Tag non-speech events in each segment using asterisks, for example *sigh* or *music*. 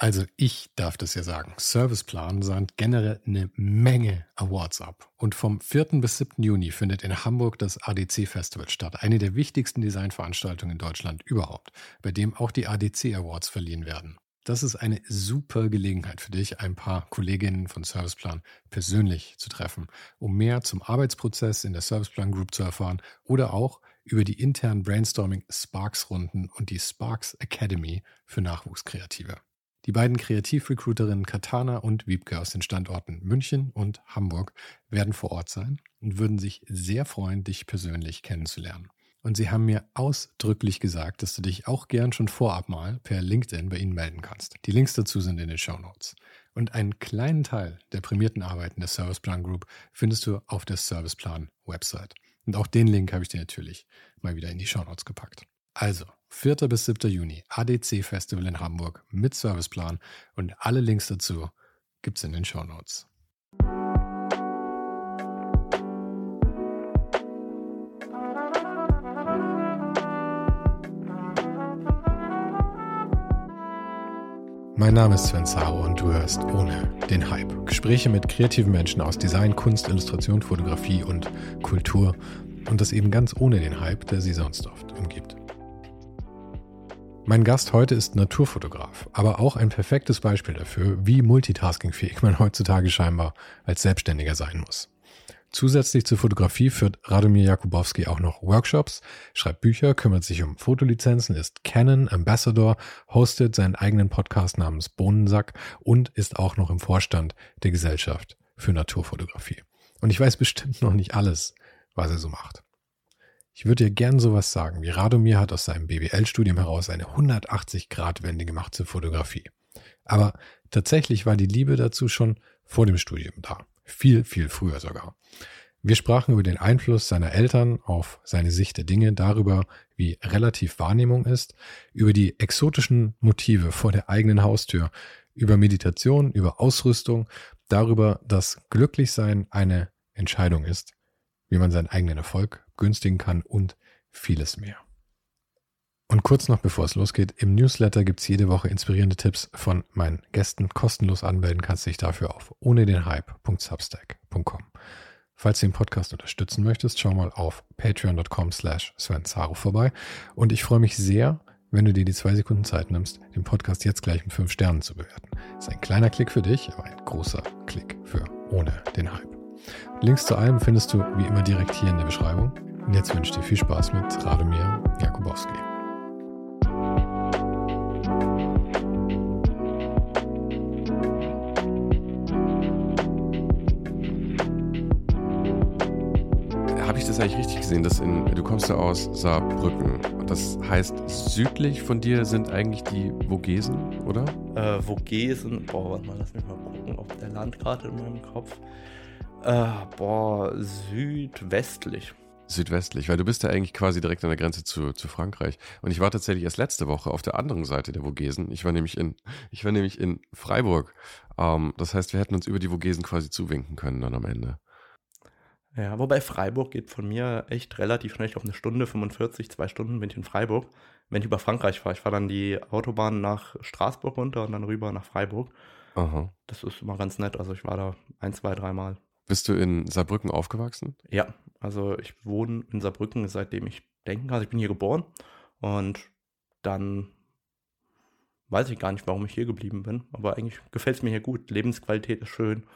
Also ich darf das ja sagen. Serviceplan sandt generell eine Menge Awards ab. Und vom 4. bis 7. Juni findet in Hamburg das ADC Festival statt. Eine der wichtigsten Designveranstaltungen in Deutschland überhaupt, bei dem auch die ADC Awards verliehen werden. Das ist eine super Gelegenheit für dich, ein paar Kolleginnen von Serviceplan persönlich zu treffen, um mehr zum Arbeitsprozess in der Serviceplan Group zu erfahren oder auch über die internen Brainstorming Sparks-Runden und die Sparks Academy für Nachwuchskreative. Die beiden Kreativrecruiterinnen Katana und Wiebke aus den Standorten München und Hamburg werden vor Ort sein und würden sich sehr freuen, dich persönlich kennenzulernen. Und sie haben mir ausdrücklich gesagt, dass du dich auch gern schon vorab mal per LinkedIn bei ihnen melden kannst. Die Links dazu sind in den Show Notes. Und einen kleinen Teil der prämierten Arbeiten der Serviceplan Group findest du auf der Serviceplan Website. Und auch den Link habe ich dir natürlich mal wieder in die Show Notes gepackt. Also, 4. bis 7. Juni, ADC Festival in Hamburg mit Serviceplan und alle Links dazu gibt's in den Show Notes. Mein Name ist Sven Saro und du hörst ohne den Hype. Gespräche mit kreativen Menschen aus Design, Kunst, Illustration, Fotografie und Kultur und das eben ganz ohne den Hype, der sie sonst oft umgibt. Mein Gast heute ist Naturfotograf, aber auch ein perfektes Beispiel dafür, wie multitaskingfähig man heutzutage scheinbar als Selbstständiger sein muss. Zusätzlich zur Fotografie führt Radomir Jakubowski auch noch Workshops, schreibt Bücher, kümmert sich um Fotolizenzen, ist Canon Ambassador, hostet seinen eigenen Podcast namens Bohnensack und ist auch noch im Vorstand der Gesellschaft für Naturfotografie. Und ich weiß bestimmt noch nicht alles, was er so macht. Ich würde dir gern sowas sagen, wie Radomir hat aus seinem BWL-Studium heraus eine 180-Grad-Wende gemacht zur Fotografie. Aber tatsächlich war die Liebe dazu schon vor dem Studium da. Viel, viel früher sogar. Wir sprachen über den Einfluss seiner Eltern auf seine Sicht der Dinge, darüber, wie relativ Wahrnehmung ist, über die exotischen Motive vor der eigenen Haustür, über Meditation, über Ausrüstung, darüber, dass Glücklichsein eine Entscheidung ist, wie man seinen eigenen Erfolg günstigen kann und vieles mehr. Und kurz noch bevor es losgeht, im Newsletter gibt es jede Woche inspirierende Tipps von meinen Gästen. Kostenlos anmelden kannst du dich dafür auf ohne den Hype.substack.com. Falls du den Podcast unterstützen möchtest, schau mal auf patreon.com slash Sven vorbei. Und ich freue mich sehr, wenn du dir die zwei Sekunden Zeit nimmst, den Podcast jetzt gleich mit fünf Sternen zu bewerten. Das ist ein kleiner Klick für dich, aber ein großer Klick für ohne den Hype. Links zu allem findest du wie immer direkt hier in der Beschreibung. Und jetzt wünsche ich dir viel Spaß mit Radomir Jakubowski. Habe ich das eigentlich richtig gesehen, dass in, du kommst ja aus Saarbrücken. Das heißt, südlich von dir sind eigentlich die Vogesen, oder? Äh, Vogesen, boah, warte mal, lass mich mal gucken, auf der Landkarte in meinem Kopf. Äh, boah, südwestlich südwestlich, weil du bist ja eigentlich quasi direkt an der Grenze zu, zu Frankreich. Und ich war tatsächlich erst letzte Woche auf der anderen Seite der Vogesen. Ich war nämlich in, *laughs* ich war nämlich in Freiburg. Ähm, das heißt, wir hätten uns über die Vogesen quasi zuwinken können dann am Ende. Ja, wobei Freiburg geht von mir echt relativ schnell. Ich glaube, eine Stunde 45, zwei Stunden bin ich in Freiburg. Wenn ich über Frankreich fahre, ich fahre dann die Autobahn nach Straßburg runter und dann rüber nach Freiburg. Aha. Das ist immer ganz nett. Also ich war da ein, zwei, dreimal. Bist du in Saarbrücken aufgewachsen? Ja, also ich wohne in Saarbrücken, seitdem ich denken kann. Also ich bin hier geboren und dann weiß ich gar nicht, warum ich hier geblieben bin. Aber eigentlich gefällt es mir hier gut. Lebensqualität ist schön.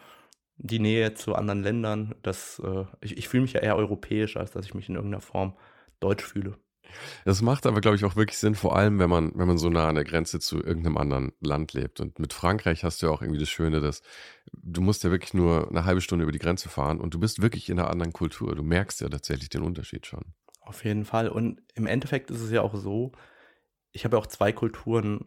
Die Nähe zu anderen Ländern, das, äh, ich, ich fühle mich ja eher europäisch, als dass ich mich in irgendeiner Form deutsch fühle. Das macht aber, glaube ich, auch wirklich Sinn, vor allem, wenn man, wenn man so nah an der Grenze zu irgendeinem anderen Land lebt. Und mit Frankreich hast du ja auch irgendwie das Schöne, dass du musst ja wirklich nur eine halbe Stunde über die Grenze fahren und du bist wirklich in einer anderen Kultur. Du merkst ja tatsächlich den Unterschied schon. Auf jeden Fall. Und im Endeffekt ist es ja auch so, ich habe ja auch zwei Kulturen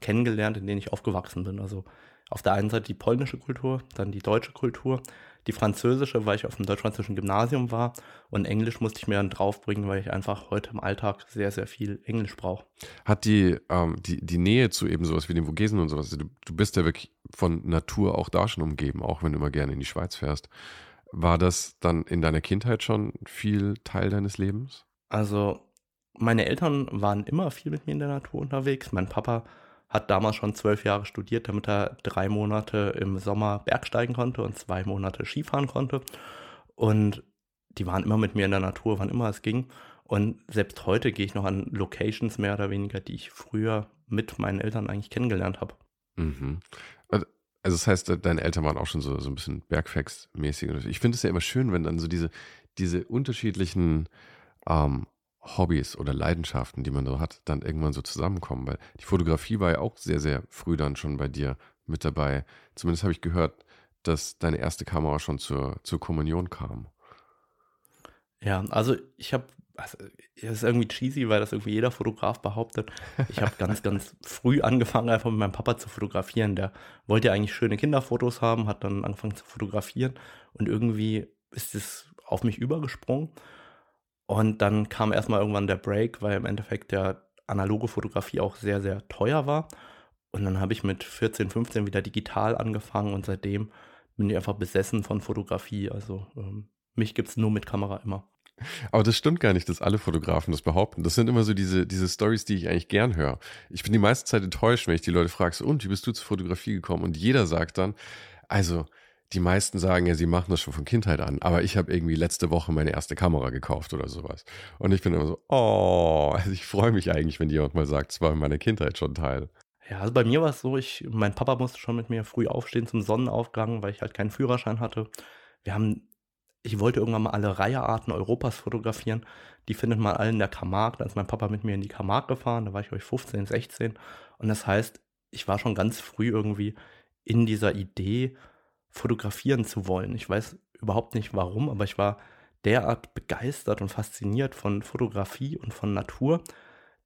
kennengelernt, in denen ich aufgewachsen bin. Also auf der einen Seite die polnische Kultur, dann die deutsche Kultur die französische, weil ich auf dem deutsch-französischen Gymnasium war und Englisch musste ich mir dann draufbringen, weil ich einfach heute im Alltag sehr, sehr viel Englisch brauche. Hat die, ähm, die, die Nähe zu eben sowas wie den Vogesen und sowas, du, du bist ja wirklich von Natur auch da schon umgeben, auch wenn du immer gerne in die Schweiz fährst. War das dann in deiner Kindheit schon viel Teil deines Lebens? Also meine Eltern waren immer viel mit mir in der Natur unterwegs. Mein Papa hat damals schon zwölf Jahre studiert, damit er drei Monate im Sommer Bergsteigen konnte und zwei Monate Skifahren konnte. Und die waren immer mit mir in der Natur, wann immer es ging. Und selbst heute gehe ich noch an Locations mehr oder weniger, die ich früher mit meinen Eltern eigentlich kennengelernt habe. Mhm. Also das heißt, deine Eltern waren auch schon so, so ein bisschen Bergfex-mäßig. Ich finde es ja immer schön, wenn dann so diese, diese unterschiedlichen ähm, Hobbys oder Leidenschaften, die man so hat, dann irgendwann so zusammenkommen. Weil die Fotografie war ja auch sehr, sehr früh dann schon bei dir mit dabei. Zumindest habe ich gehört, dass deine erste Kamera schon zur, zur Kommunion kam. Ja, also ich habe, also es ist irgendwie cheesy, weil das irgendwie jeder Fotograf behauptet. Ich habe ganz, ganz früh angefangen, einfach mit meinem Papa zu fotografieren. Der wollte ja eigentlich schöne Kinderfotos haben, hat dann angefangen zu fotografieren und irgendwie ist es auf mich übergesprungen. Und dann kam erstmal irgendwann der Break, weil im Endeffekt der analoge Fotografie auch sehr, sehr teuer war. Und dann habe ich mit 14, 15 wieder digital angefangen und seitdem bin ich einfach besessen von Fotografie. Also ähm, mich gibt es nur mit Kamera immer. Aber das stimmt gar nicht, dass alle Fotografen das behaupten. Das sind immer so diese, diese Stories, die ich eigentlich gern höre. Ich bin die meiste Zeit enttäuscht, wenn ich die Leute frage, und wie bist du zur Fotografie gekommen? Und jeder sagt dann, also die meisten sagen ja, sie machen das schon von Kindheit an, aber ich habe irgendwie letzte Woche meine erste Kamera gekauft oder sowas. Und ich bin immer so, oh, also ich freue mich eigentlich, wenn jemand mal sagt, es war in meiner Kindheit schon Teil. Ja, also bei mir war es so, ich, mein Papa musste schon mit mir früh aufstehen zum Sonnenaufgang, weil ich halt keinen Führerschein hatte. Wir haben, ich wollte irgendwann mal alle Reihearten Europas fotografieren. Die findet man alle in der Camargue. Da ist mein Papa mit mir in die Camargue gefahren, da war ich euch 15, 16. Und das heißt, ich war schon ganz früh irgendwie in dieser Idee, fotografieren zu wollen. Ich weiß überhaupt nicht warum, aber ich war derart begeistert und fasziniert von Fotografie und von Natur,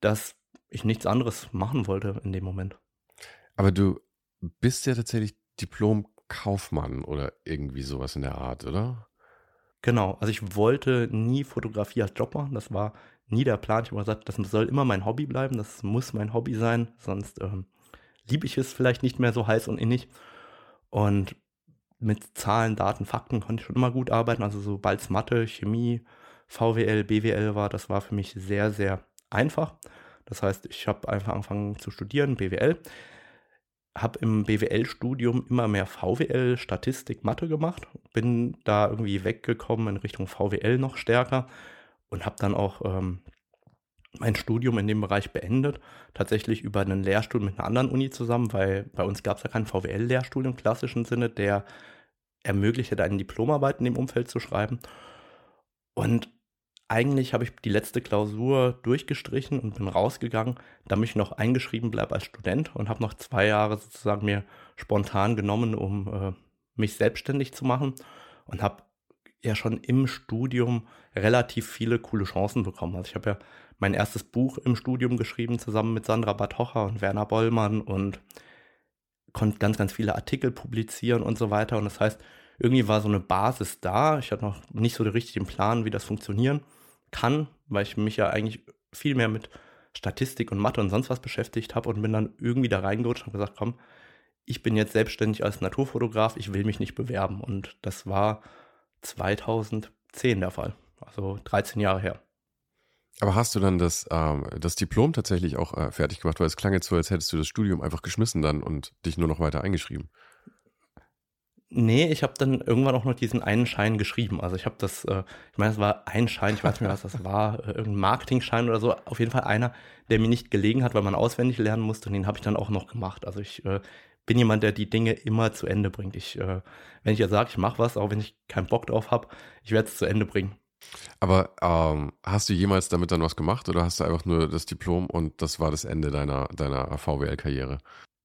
dass ich nichts anderes machen wollte in dem Moment. Aber du bist ja tatsächlich Diplom-Kaufmann oder irgendwie sowas in der Art, oder? Genau, also ich wollte nie Fotografie als Job machen, das war nie der Plan. Ich habe gesagt, das soll immer mein Hobby bleiben, das muss mein Hobby sein, sonst ähm, liebe ich es vielleicht nicht mehr so heiß und innig. Und mit Zahlen, Daten, Fakten konnte ich schon immer gut arbeiten. Also sobald es Mathe, Chemie, VWL, BWL war, das war für mich sehr, sehr einfach. Das heißt, ich habe einfach angefangen zu studieren, BWL. Habe im BWL-Studium immer mehr VWL, Statistik, Mathe gemacht. Bin da irgendwie weggekommen in Richtung VWL noch stärker und habe dann auch ähm, mein Studium in dem Bereich beendet. Tatsächlich über einen Lehrstuhl mit einer anderen Uni zusammen, weil bei uns gab es ja keinen VWL-Lehrstuhl im klassischen Sinne, der ermöglicht hätte, eine Diplomarbeit in dem Umfeld zu schreiben. Und eigentlich habe ich die letzte Klausur durchgestrichen und bin rausgegangen, damit ich noch eingeschrieben bleibe als Student und habe noch zwei Jahre sozusagen mir spontan genommen, um äh, mich selbstständig zu machen und habe ja schon im Studium relativ viele coole Chancen bekommen. Also ich habe ja mein erstes Buch im Studium geschrieben, zusammen mit Sandra Batocher und Werner Bollmann und konnte ganz, ganz viele Artikel publizieren und so weiter. Und das heißt, irgendwie war so eine Basis da. Ich hatte noch nicht so den richtigen Plan, wie das funktionieren kann, weil ich mich ja eigentlich viel mehr mit Statistik und Mathe und sonst was beschäftigt habe und bin dann irgendwie da reingerutscht und gesagt, komm, ich bin jetzt selbstständig als Naturfotograf, ich will mich nicht bewerben. Und das war 2010 der Fall, also 13 Jahre her. Aber hast du dann das, ähm, das Diplom tatsächlich auch äh, fertig gemacht? Weil es klang jetzt so, als hättest du das Studium einfach geschmissen dann und dich nur noch weiter eingeschrieben. Nee, ich habe dann irgendwann auch noch diesen einen Schein geschrieben. Also ich habe das, äh, ich meine, es war ein Schein, ich weiß nicht mehr, was das *laughs* war, äh, irgendein Marketingschein oder so. Auf jeden Fall einer, der mir nicht gelegen hat, weil man auswendig lernen musste und den habe ich dann auch noch gemacht. Also ich äh, bin jemand, der die Dinge immer zu Ende bringt. Ich, äh, wenn ich ja sage, ich mache was, auch wenn ich keinen Bock drauf habe, ich werde es zu Ende bringen. Aber ähm, hast du jemals damit dann was gemacht oder hast du einfach nur das Diplom und das war das Ende deiner, deiner VWL-Karriere?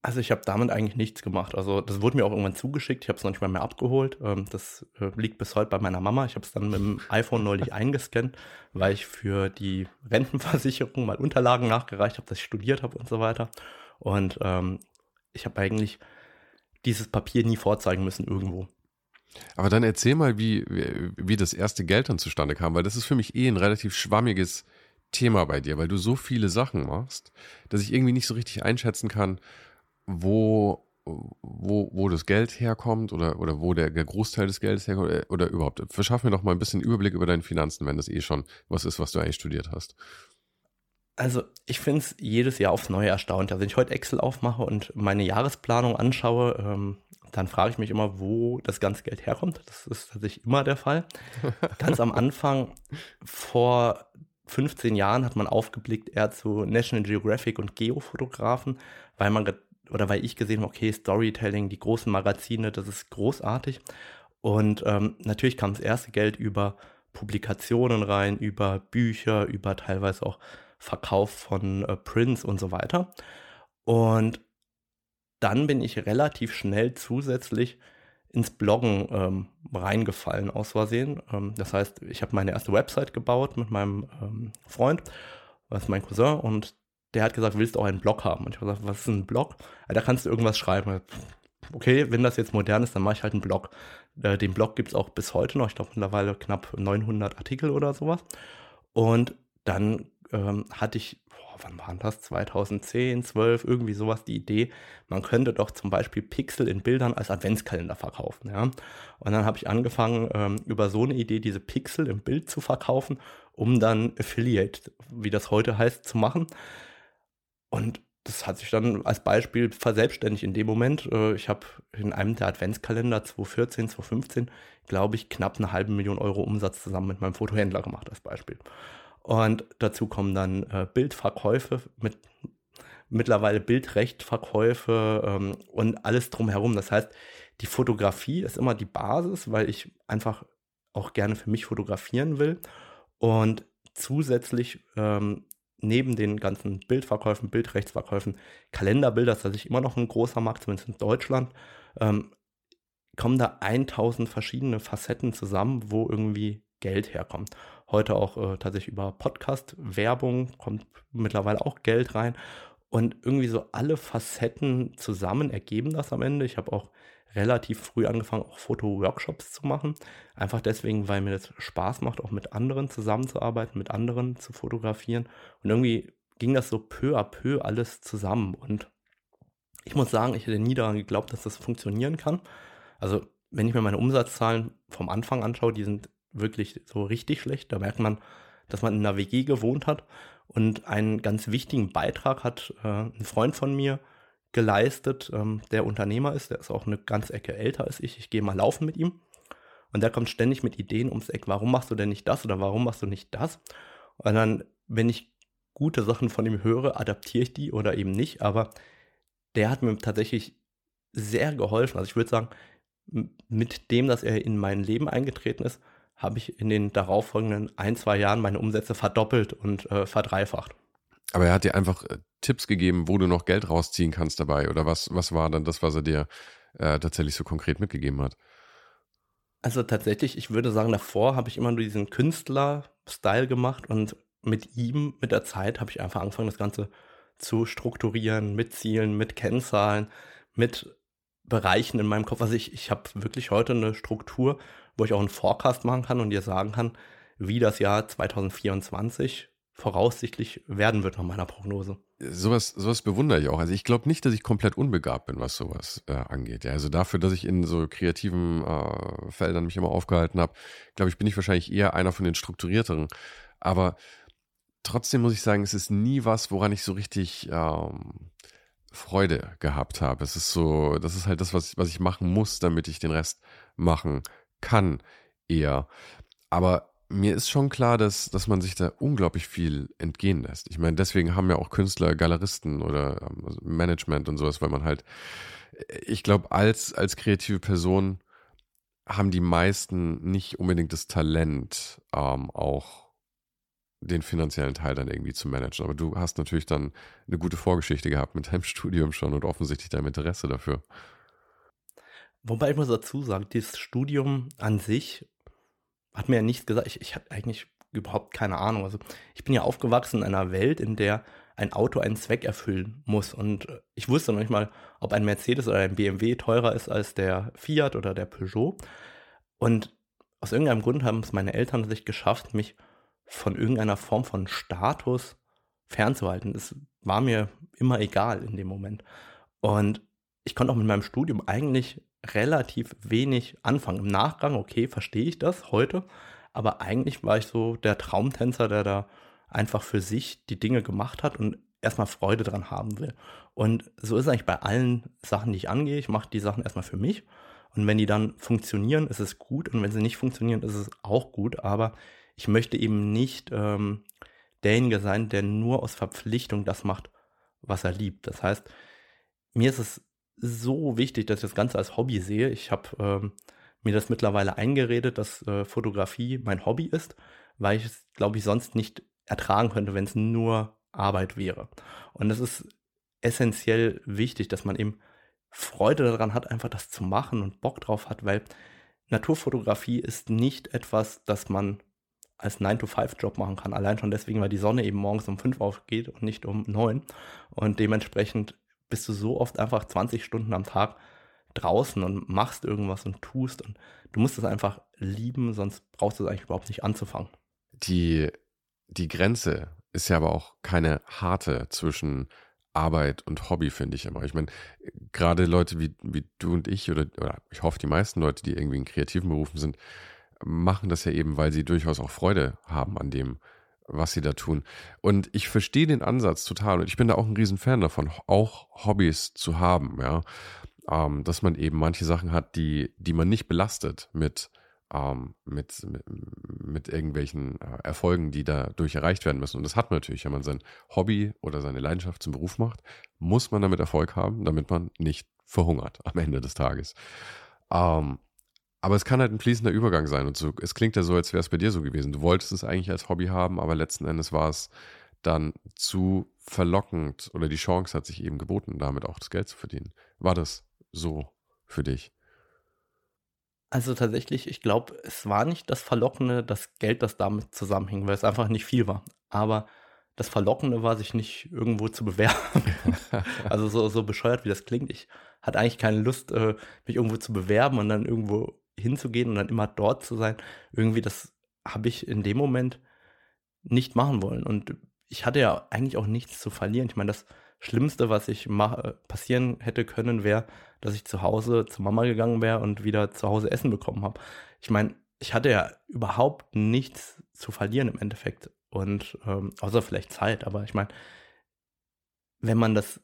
Also ich habe damit eigentlich nichts gemacht. Also das wurde mir auch irgendwann zugeschickt. Ich habe es noch nicht mal mehr abgeholt. Ähm, das äh, liegt bis heute bei meiner Mama. Ich habe es dann mit dem iPhone neulich *laughs* eingescannt, weil ich für die Rentenversicherung mal Unterlagen nachgereicht habe, dass ich studiert habe und so weiter. Und ähm, ich habe eigentlich dieses Papier nie vorzeigen müssen irgendwo. Aber dann erzähl mal, wie, wie, das erste Geld dann zustande kam, weil das ist für mich eh ein relativ schwammiges Thema bei dir, weil du so viele Sachen machst, dass ich irgendwie nicht so richtig einschätzen kann, wo, wo, wo das Geld herkommt oder, oder wo der, der Großteil des Geldes herkommt oder, oder überhaupt. Verschaff mir doch mal ein bisschen Überblick über deine Finanzen, wenn das eh schon was ist, was du eigentlich studiert hast. Also ich finde es jedes Jahr aufs Neue erstaunt. Also wenn ich heute Excel aufmache und meine Jahresplanung anschaue, ähm, dann frage ich mich immer, wo das ganze Geld herkommt. Das ist tatsächlich immer der Fall. *laughs* Ganz am Anfang, vor 15 Jahren, hat man aufgeblickt eher zu National Geographic und Geofotografen, weil man oder weil ich gesehen habe, okay, Storytelling, die großen Magazine, das ist großartig. Und ähm, natürlich kam das erste Geld über Publikationen rein, über Bücher, über teilweise auch Verkauf von äh, Prints und so weiter. Und dann bin ich relativ schnell zusätzlich ins Bloggen ähm, reingefallen aus Versehen. Ähm, das heißt, ich habe meine erste Website gebaut mit meinem ähm, Freund, das ist mein Cousin, und der hat gesagt, willst du auch einen Blog haben? Und ich habe gesagt, was ist ein Blog? Ja, da kannst du irgendwas schreiben. Okay, wenn das jetzt modern ist, dann mache ich halt einen Blog. Äh, den Blog gibt es auch bis heute noch. Ich glaube mittlerweile knapp 900 Artikel oder sowas. Und dann ähm, hatte ich, boah, wann waren das? 2010, 12, irgendwie sowas, die Idee, man könnte doch zum Beispiel Pixel in Bildern als Adventskalender verkaufen. Ja? Und dann habe ich angefangen, ähm, über so eine Idee diese Pixel im Bild zu verkaufen, um dann Affiliate, wie das heute heißt, zu machen. Und das hat sich dann als Beispiel verselbstständigt in dem Moment. Äh, ich habe in einem der Adventskalender 2014, 2015, glaube ich, knapp eine halbe Million Euro Umsatz zusammen mit meinem Fotohändler gemacht als Beispiel. Und dazu kommen dann äh, Bildverkäufe mit mittlerweile Bildrechtverkäufe ähm, und alles drumherum. Das heißt, die Fotografie ist immer die Basis, weil ich einfach auch gerne für mich fotografieren will. Und zusätzlich ähm, neben den ganzen Bildverkäufen, Bildrechtsverkäufen, Kalenderbilder, das ist immer noch ein großer Markt, zumindest in Deutschland, ähm, kommen da 1000 verschiedene Facetten zusammen, wo irgendwie Geld herkommt. Heute auch äh, tatsächlich über Podcast-Werbung kommt mittlerweile auch Geld rein. Und irgendwie so alle Facetten zusammen ergeben das am Ende. Ich habe auch relativ früh angefangen, auch Foto-Workshops zu machen. Einfach deswegen, weil mir das Spaß macht, auch mit anderen zusammenzuarbeiten, mit anderen zu fotografieren. Und irgendwie ging das so peu à peu alles zusammen. Und ich muss sagen, ich hätte nie daran geglaubt, dass das funktionieren kann. Also, wenn ich mir meine Umsatzzahlen vom Anfang anschaue, die sind wirklich so richtig schlecht. Da merkt man, dass man in einer WG gewohnt hat. Und einen ganz wichtigen Beitrag hat äh, ein Freund von mir geleistet, ähm, der Unternehmer ist. Der ist auch eine ganz Ecke älter als ich. Ich gehe mal laufen mit ihm. Und der kommt ständig mit Ideen ums Eck. Warum machst du denn nicht das oder warum machst du nicht das? Und dann, wenn ich gute Sachen von ihm höre, adaptiere ich die oder eben nicht. Aber der hat mir tatsächlich sehr geholfen. Also ich würde sagen, mit dem, dass er in mein Leben eingetreten ist, habe ich in den darauffolgenden ein, zwei Jahren meine Umsätze verdoppelt und äh, verdreifacht. Aber er hat dir einfach äh, Tipps gegeben, wo du noch Geld rausziehen kannst dabei. Oder was, was war dann das, was er dir äh, tatsächlich so konkret mitgegeben hat? Also tatsächlich, ich würde sagen, davor habe ich immer nur diesen Künstler-Style gemacht und mit ihm, mit der Zeit, habe ich einfach angefangen, das Ganze zu strukturieren, mit Zielen, mit Kennzahlen, mit Bereichen in meinem Kopf. Also ich, ich habe wirklich heute eine Struktur, wo ich auch einen Forecast machen kann und dir sagen kann, wie das Jahr 2024 voraussichtlich werden wird nach meiner Prognose. Sowas, sowas bewundere ich auch. Also ich glaube nicht, dass ich komplett unbegabt bin, was sowas äh, angeht. Ja, also dafür, dass ich in so kreativen äh, Feldern mich immer aufgehalten habe, glaube ich, bin ich wahrscheinlich eher einer von den strukturierteren. Aber trotzdem muss ich sagen, es ist nie was, woran ich so richtig ähm, Freude gehabt habe. Es ist so, das ist halt das, was, was ich machen muss, damit ich den Rest machen kann eher. Aber mir ist schon klar, dass, dass man sich da unglaublich viel entgehen lässt. Ich meine, deswegen haben ja auch Künstler Galeristen oder ähm, also Management und sowas, weil man halt, ich glaube, als, als kreative Person haben die meisten nicht unbedingt das Talent, ähm, auch den finanziellen Teil dann irgendwie zu managen. Aber du hast natürlich dann eine gute Vorgeschichte gehabt mit deinem *laughs* Studium schon und offensichtlich dein Interesse dafür. Wobei ich muss dazu sagen, dieses Studium an sich hat mir ja nichts gesagt. Ich, ich hatte eigentlich überhaupt keine Ahnung. Also ich bin ja aufgewachsen in einer Welt, in der ein Auto einen Zweck erfüllen muss. Und äh, ich wusste noch nicht mal, ob ein Mercedes oder ein BMW teurer ist als der Fiat oder der Peugeot. Und aus irgendeinem Grund haben es meine Eltern sich geschafft, mich von irgendeiner Form von Status fernzuhalten. Es war mir immer egal in dem Moment. Und ich konnte auch mit meinem Studium eigentlich relativ wenig anfangen. Im Nachgang, okay, verstehe ich das heute, aber eigentlich war ich so der Traumtänzer, der da einfach für sich die Dinge gemacht hat und erstmal Freude dran haben will. Und so ist es eigentlich bei allen Sachen, die ich angehe. Ich mache die Sachen erstmal für mich. Und wenn die dann funktionieren, ist es gut. Und wenn sie nicht funktionieren, ist es auch gut. Aber ich möchte eben nicht ähm, derjenige sein, der nur aus Verpflichtung das macht, was er liebt. Das heißt, mir ist es so wichtig, dass ich das Ganze als Hobby sehe. Ich habe ähm, mir das mittlerweile eingeredet, dass äh, Fotografie mein Hobby ist, weil ich es, glaube ich, sonst nicht ertragen könnte, wenn es nur Arbeit wäre. Und es ist essentiell wichtig, dass man eben Freude daran hat, einfach das zu machen und Bock drauf hat, weil Naturfotografie ist nicht etwas, das man als 9-to-5-Job machen kann. Allein schon deswegen, weil die Sonne eben morgens um 5 aufgeht und nicht um 9. Und dementsprechend bist du so oft einfach 20 Stunden am Tag draußen und machst irgendwas und tust. Und du musst es einfach lieben, sonst brauchst du es eigentlich überhaupt nicht anzufangen. Die, die Grenze ist ja aber auch keine harte zwischen Arbeit und Hobby, finde ich immer. Ich meine, gerade Leute wie, wie du und ich oder, oder ich hoffe, die meisten Leute, die irgendwie in kreativen Berufen sind, machen das ja eben, weil sie durchaus auch Freude haben an dem, was sie da tun. Und ich verstehe den Ansatz total und ich bin da auch ein Riesenfan davon, auch Hobbys zu haben, ja. Ähm, dass man eben manche Sachen hat, die, die man nicht belastet mit, ähm, mit, mit, mit, irgendwelchen äh, Erfolgen, die dadurch erreicht werden müssen. Und das hat man natürlich, wenn man sein Hobby oder seine Leidenschaft zum Beruf macht, muss man damit Erfolg haben, damit man nicht verhungert am Ende des Tages. Ähm, aber es kann halt ein fließender Übergang sein. Und so, es klingt ja so, als wäre es bei dir so gewesen. Du wolltest es eigentlich als Hobby haben, aber letzten Endes war es dann zu verlockend oder die Chance hat sich eben geboten, damit auch das Geld zu verdienen. War das so für dich? Also tatsächlich, ich glaube, es war nicht das Verlockende, das Geld, das damit zusammenhing, weil es einfach nicht viel war. Aber das Verlockende war, sich nicht irgendwo zu bewerben. *laughs* also so, so bescheuert, wie das klingt. Ich hatte eigentlich keine Lust, äh, mich irgendwo zu bewerben und dann irgendwo hinzugehen und dann immer dort zu sein. Irgendwie, das habe ich in dem Moment nicht machen wollen. Und ich hatte ja eigentlich auch nichts zu verlieren. Ich meine, das Schlimmste, was ich passieren hätte können, wäre, dass ich zu Hause zu Mama gegangen wäre und wieder zu Hause Essen bekommen habe. Ich meine, ich hatte ja überhaupt nichts zu verlieren im Endeffekt. Und ähm, außer vielleicht Zeit, aber ich meine, wenn man das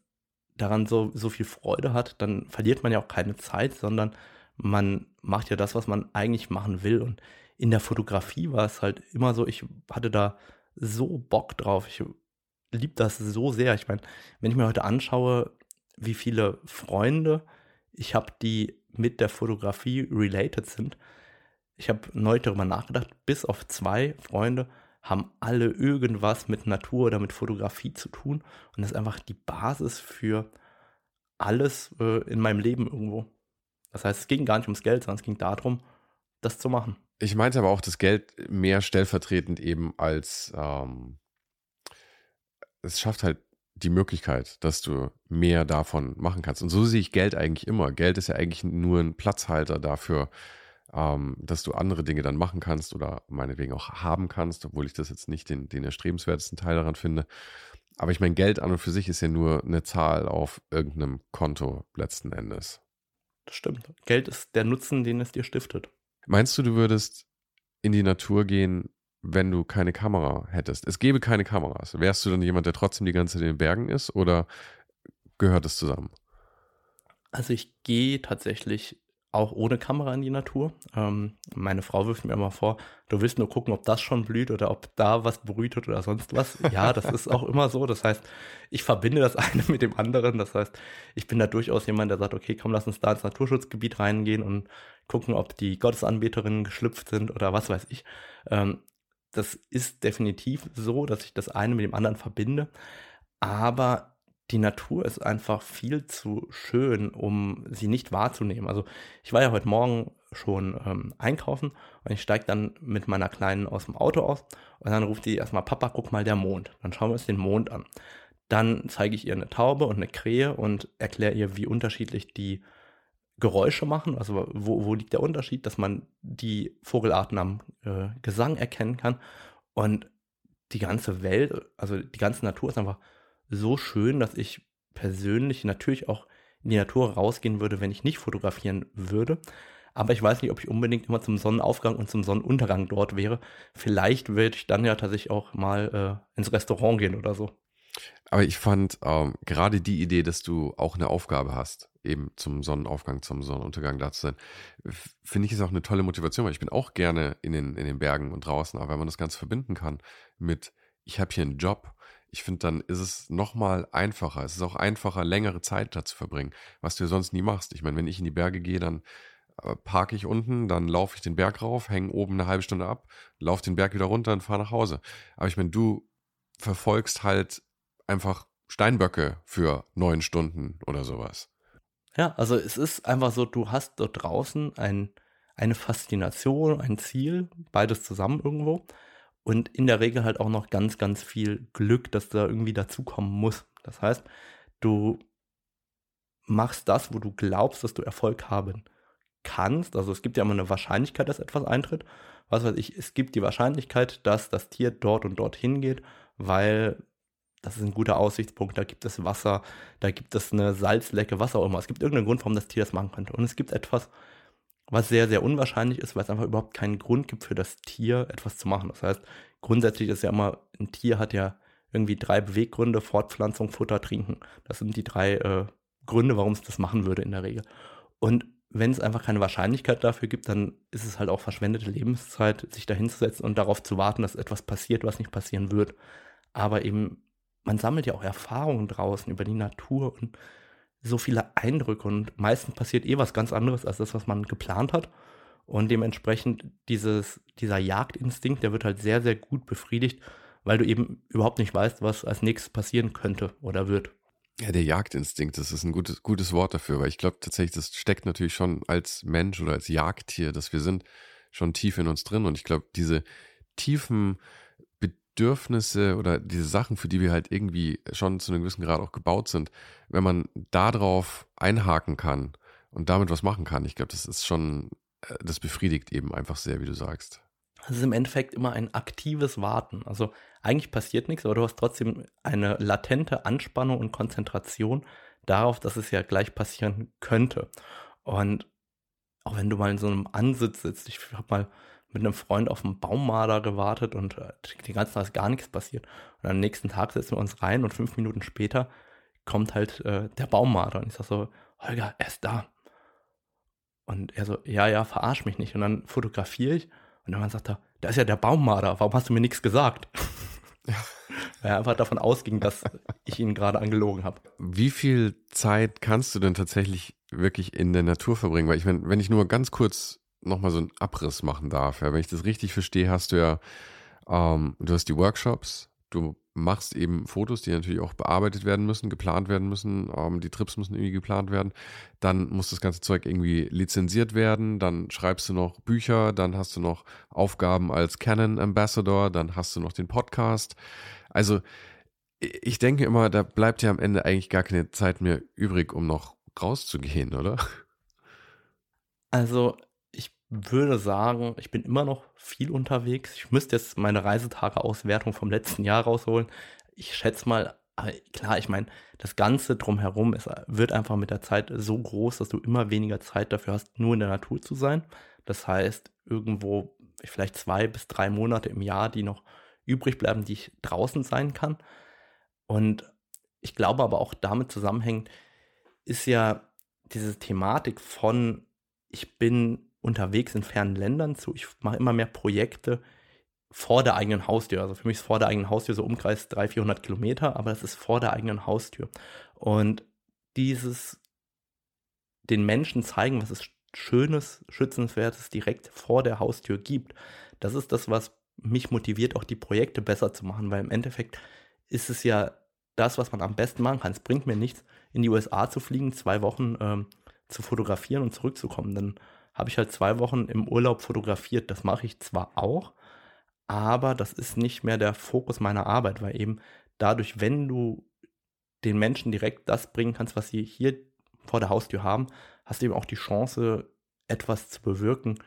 daran so, so viel Freude hat, dann verliert man ja auch keine Zeit, sondern man macht ja das, was man eigentlich machen will. Und in der Fotografie war es halt immer so, ich hatte da so Bock drauf. Ich liebe das so sehr. Ich meine, wenn ich mir heute anschaue, wie viele Freunde ich habe, die mit der Fotografie related sind. Ich habe neu darüber nachgedacht, bis auf zwei Freunde haben alle irgendwas mit Natur oder mit Fotografie zu tun. Und das ist einfach die Basis für alles äh, in meinem Leben irgendwo. Das heißt, es ging gar nicht ums Geld, sondern es ging darum, das zu machen. Ich meinte aber auch das Geld mehr stellvertretend eben als ähm, es schafft halt die Möglichkeit, dass du mehr davon machen kannst. Und so sehe ich Geld eigentlich immer. Geld ist ja eigentlich nur ein Platzhalter dafür, ähm, dass du andere Dinge dann machen kannst oder meinetwegen auch haben kannst, obwohl ich das jetzt nicht den, den erstrebenswertesten Teil daran finde. Aber ich meine, Geld an und für sich ist ja nur eine Zahl auf irgendeinem Konto letzten Endes. Das stimmt. Geld ist der Nutzen, den es dir stiftet. Meinst du, du würdest in die Natur gehen, wenn du keine Kamera hättest? Es gäbe keine Kameras. Wärst du dann jemand, der trotzdem die ganze Zeit in den Bergen ist oder gehört es zusammen? Also ich gehe tatsächlich auch ohne Kamera in die Natur. Ähm, meine Frau wirft mir immer vor, du willst nur gucken, ob das schon blüht oder ob da was brütet oder sonst was. Ja, das ist auch immer so. Das heißt, ich verbinde das *laughs* eine mit dem anderen. Das heißt, ich bin da durchaus jemand, der sagt, okay, komm, lass uns da ins Naturschutzgebiet reingehen und gucken, ob die Gottesanbeterinnen geschlüpft sind oder was weiß ich. Ähm, das ist definitiv so, dass ich das eine mit dem anderen verbinde. Aber die Natur ist einfach viel zu schön, um sie nicht wahrzunehmen. Also ich war ja heute Morgen schon ähm, einkaufen und ich steige dann mit meiner Kleinen aus dem Auto aus und dann ruft die erstmal, Papa, guck mal der Mond. Dann schauen wir uns den Mond an. Dann zeige ich ihr eine Taube und eine Krähe und erkläre ihr, wie unterschiedlich die Geräusche machen. Also wo, wo liegt der Unterschied, dass man die Vogelarten am äh, Gesang erkennen kann. Und die ganze Welt, also die ganze Natur ist einfach so schön, dass ich persönlich natürlich auch in die Natur rausgehen würde, wenn ich nicht fotografieren würde. Aber ich weiß nicht, ob ich unbedingt immer zum Sonnenaufgang und zum Sonnenuntergang dort wäre. Vielleicht würde ich dann ja tatsächlich auch mal äh, ins Restaurant gehen oder so. Aber ich fand ähm, gerade die Idee, dass du auch eine Aufgabe hast, eben zum Sonnenaufgang, zum Sonnenuntergang da zu sein, finde ich ist auch eine tolle Motivation, weil ich bin auch gerne in den, in den Bergen und draußen, aber wenn man das Ganze verbinden kann mit, ich habe hier einen Job, ich finde, dann ist es nochmal einfacher. Es ist auch einfacher, längere Zeit da zu verbringen, was du sonst nie machst. Ich meine, wenn ich in die Berge gehe, dann äh, parke ich unten, dann laufe ich den Berg rauf, hänge oben eine halbe Stunde ab, laufe den Berg wieder runter und fahre nach Hause. Aber ich meine, du verfolgst halt einfach Steinböcke für neun Stunden oder sowas. Ja, also es ist einfach so, du hast dort draußen ein, eine Faszination, ein Ziel, beides zusammen irgendwo. Und in der Regel halt auch noch ganz, ganz viel Glück, dass da irgendwie dazukommen muss. Das heißt, du machst das, wo du glaubst, dass du Erfolg haben kannst. Also es gibt ja immer eine Wahrscheinlichkeit, dass etwas eintritt. Was weiß ich, es gibt die Wahrscheinlichkeit, dass das Tier dort und dort hingeht, weil das ist ein guter Aussichtspunkt, da gibt es Wasser, da gibt es eine Salzlecke, was auch immer. Es gibt irgendeinen Grund, warum das Tier das machen könnte. Und es gibt etwas, was sehr, sehr unwahrscheinlich ist, weil es einfach überhaupt keinen Grund gibt für das Tier, etwas zu machen. Das heißt, grundsätzlich ist ja immer, ein Tier hat ja irgendwie drei Beweggründe, Fortpflanzung, Futter, Trinken. Das sind die drei äh, Gründe, warum es das machen würde in der Regel. Und wenn es einfach keine Wahrscheinlichkeit dafür gibt, dann ist es halt auch verschwendete Lebenszeit, sich da hinzusetzen und darauf zu warten, dass etwas passiert, was nicht passieren wird. Aber eben man sammelt ja auch Erfahrungen draußen über die Natur und so viele Eindrücke und meistens passiert eh was ganz anderes als das, was man geplant hat. Und dementsprechend dieses, dieser Jagdinstinkt, der wird halt sehr, sehr gut befriedigt, weil du eben überhaupt nicht weißt, was als nächstes passieren könnte oder wird. Ja, der Jagdinstinkt, das ist ein gutes, gutes Wort dafür, weil ich glaube tatsächlich, das steckt natürlich schon als Mensch oder als Jagdtier, dass wir sind schon tief in uns drin. Und ich glaube, diese tiefen Bedürfnisse oder diese Sachen, für die wir halt irgendwie schon zu einem gewissen Grad auch gebaut sind, wenn man darauf einhaken kann und damit was machen kann, ich glaube, das ist schon, äh, das befriedigt eben einfach sehr, wie du sagst. Es ist im Endeffekt immer ein aktives Warten. Also eigentlich passiert nichts, aber du hast trotzdem eine latente Anspannung und Konzentration darauf, dass es ja gleich passieren könnte. Und auch wenn du mal in so einem Ansitz sitzt, ich habe mal mit einem Freund auf einen Baummarder gewartet und äh, die ganze Zeit ist gar nichts passiert. Und am nächsten Tag setzen wir uns rein und fünf Minuten später kommt halt äh, der Baummarder. Und ich sag so, Holger, er ist da. Und er so, ja, ja, verarsch mich nicht. Und dann fotografiere ich und dann sagt er, da ist ja der Baummarder, warum hast du mir nichts gesagt? Ja. Weil *laughs* er einfach davon ausging, dass ich ihn gerade angelogen habe. Wie viel Zeit kannst du denn tatsächlich wirklich in der Natur verbringen? Weil ich, wenn, wenn ich nur ganz kurz nochmal so einen Abriss machen darf. Ja, wenn ich das richtig verstehe, hast du ja, ähm, du hast die Workshops, du machst eben Fotos, die natürlich auch bearbeitet werden müssen, geplant werden müssen, ähm, die Trips müssen irgendwie geplant werden, dann muss das ganze Zeug irgendwie lizenziert werden, dann schreibst du noch Bücher, dann hast du noch Aufgaben als Canon Ambassador, dann hast du noch den Podcast. Also ich denke immer, da bleibt ja am Ende eigentlich gar keine Zeit mehr übrig, um noch rauszugehen, oder? Also würde sagen, ich bin immer noch viel unterwegs. Ich müsste jetzt meine Reisetageauswertung vom letzten Jahr rausholen. Ich schätze mal, klar, ich meine, das Ganze drumherum ist, wird einfach mit der Zeit so groß, dass du immer weniger Zeit dafür hast, nur in der Natur zu sein. Das heißt, irgendwo vielleicht zwei bis drei Monate im Jahr, die noch übrig bleiben, die ich draußen sein kann. Und ich glaube aber auch damit zusammenhängend ist ja diese Thematik von, ich bin unterwegs in fernen Ländern zu. Ich mache immer mehr Projekte vor der eigenen Haustür. Also für mich ist vor der eigenen Haustür so Umkreis 300, 400 Kilometer, aber das ist vor der eigenen Haustür. Und dieses den Menschen zeigen, was es Schönes, Schützenswertes direkt vor der Haustür gibt, das ist das, was mich motiviert, auch die Projekte besser zu machen, weil im Endeffekt ist es ja das, was man am besten machen kann. Es bringt mir nichts, in die USA zu fliegen, zwei Wochen ähm, zu fotografieren und zurückzukommen. Dann habe ich halt zwei Wochen im Urlaub fotografiert. Das mache ich zwar auch, aber das ist nicht mehr der Fokus meiner Arbeit, weil eben dadurch, wenn du den Menschen direkt das bringen kannst, was sie hier vor der Haustür haben, hast du eben auch die Chance, etwas zu bewirken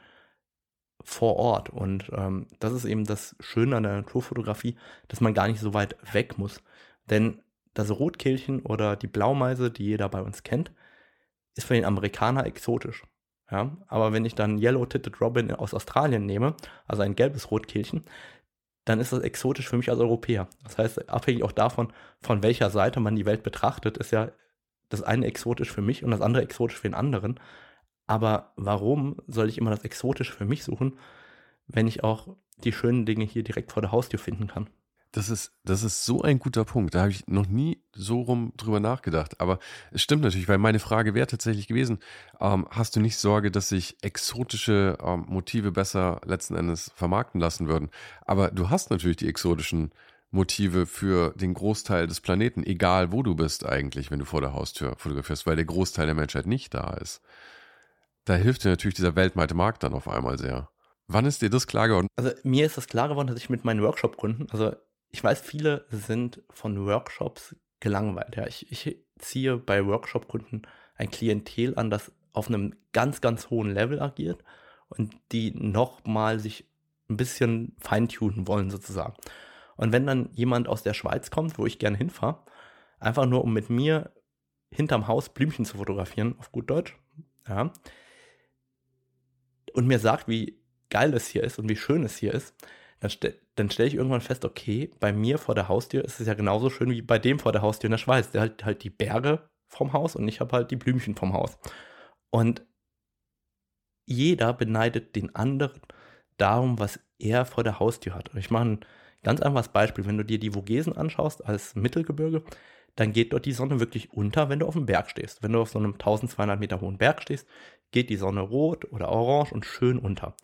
vor Ort. Und ähm, das ist eben das Schöne an der Naturfotografie, dass man gar nicht so weit weg muss. Denn das Rotkehlchen oder die Blaumeise, die jeder bei uns kennt, ist für den Amerikaner exotisch. Ja, aber wenn ich dann Yellow-Titted Robin aus Australien nehme, also ein gelbes Rotkehlchen, dann ist das exotisch für mich als Europäer. Das heißt, abhängig auch davon, von welcher Seite man die Welt betrachtet, ist ja das eine exotisch für mich und das andere exotisch für den anderen. Aber warum soll ich immer das exotisch für mich suchen, wenn ich auch die schönen Dinge hier direkt vor der Haustür finden kann? Das ist, das ist so ein guter Punkt. Da habe ich noch nie so rum drüber nachgedacht. Aber es stimmt natürlich, weil meine Frage wäre tatsächlich gewesen, ähm, hast du nicht Sorge, dass sich exotische ähm, Motive besser letzten Endes vermarkten lassen würden? Aber du hast natürlich die exotischen Motive für den Großteil des Planeten, egal wo du bist eigentlich, wenn du vor der Haustür fotografierst, weil der Großteil der Menschheit nicht da ist. Da hilft dir natürlich dieser weltweite Markt dann auf einmal sehr. Wann ist dir das klar geworden? Also mir ist das klar geworden, dass ich mit meinen Workshop-Kunden, also ich weiß, viele sind von Workshops gelangweilt. Ja, ich, ich ziehe bei Workshop-Kunden ein Klientel an, das auf einem ganz, ganz hohen Level agiert und die nochmal sich ein bisschen feintunen wollen sozusagen. Und wenn dann jemand aus der Schweiz kommt, wo ich gerne hinfahre, einfach nur um mit mir hinterm Haus Blümchen zu fotografieren, auf gut Deutsch, ja, und mir sagt, wie geil es hier ist und wie schön es hier ist, dann, ste dann stelle ich irgendwann fest, okay, bei mir vor der Haustür ist es ja genauso schön wie bei dem vor der Haustür in der Schweiz. Der hat halt die Berge vom Haus und ich habe halt die Blümchen vom Haus. Und jeder beneidet den anderen darum, was er vor der Haustür hat. Und ich mache ein ganz einfaches Beispiel. Wenn du dir die Vogesen anschaust als Mittelgebirge, dann geht dort die Sonne wirklich unter, wenn du auf dem Berg stehst. Wenn du auf so einem 1200 Meter hohen Berg stehst, geht die Sonne rot oder orange und schön unter.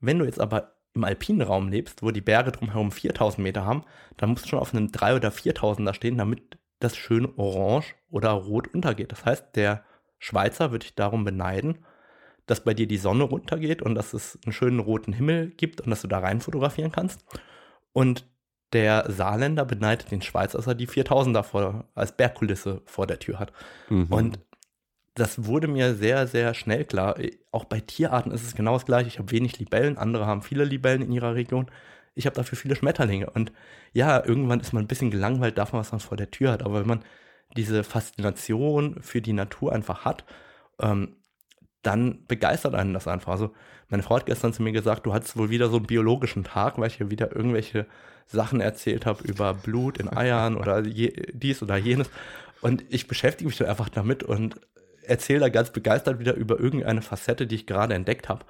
Wenn du jetzt aber im alpinen Raum lebst, wo die Berge drumherum 4000 Meter haben, dann musst du schon auf einem 3 oder 4000er stehen, damit das schön orange oder rot untergeht. Das heißt, der Schweizer würde dich darum beneiden, dass bei dir die Sonne runtergeht und dass es einen schönen roten Himmel gibt und dass du da rein fotografieren kannst. Und der Saarländer beneidet den Schweizer, dass er die 4000er vor, als Bergkulisse vor der Tür hat. Mhm. Und das wurde mir sehr, sehr schnell klar. Auch bei Tierarten ist es genau das gleiche. Ich habe wenig Libellen, andere haben viele Libellen in ihrer Region. Ich habe dafür viele Schmetterlinge. Und ja, irgendwann ist man ein bisschen gelangweilt davon, was man vor der Tür hat. Aber wenn man diese Faszination für die Natur einfach hat, ähm, dann begeistert einen das einfach. Also meine Frau hat gestern zu mir gesagt, du hattest wohl wieder so einen biologischen Tag, weil ich hier wieder irgendwelche Sachen erzählt habe über Blut in Eiern oder je, dies oder jenes. Und ich beschäftige mich dann einfach damit und erzähle da ganz begeistert wieder über irgendeine Facette, die ich gerade entdeckt habe.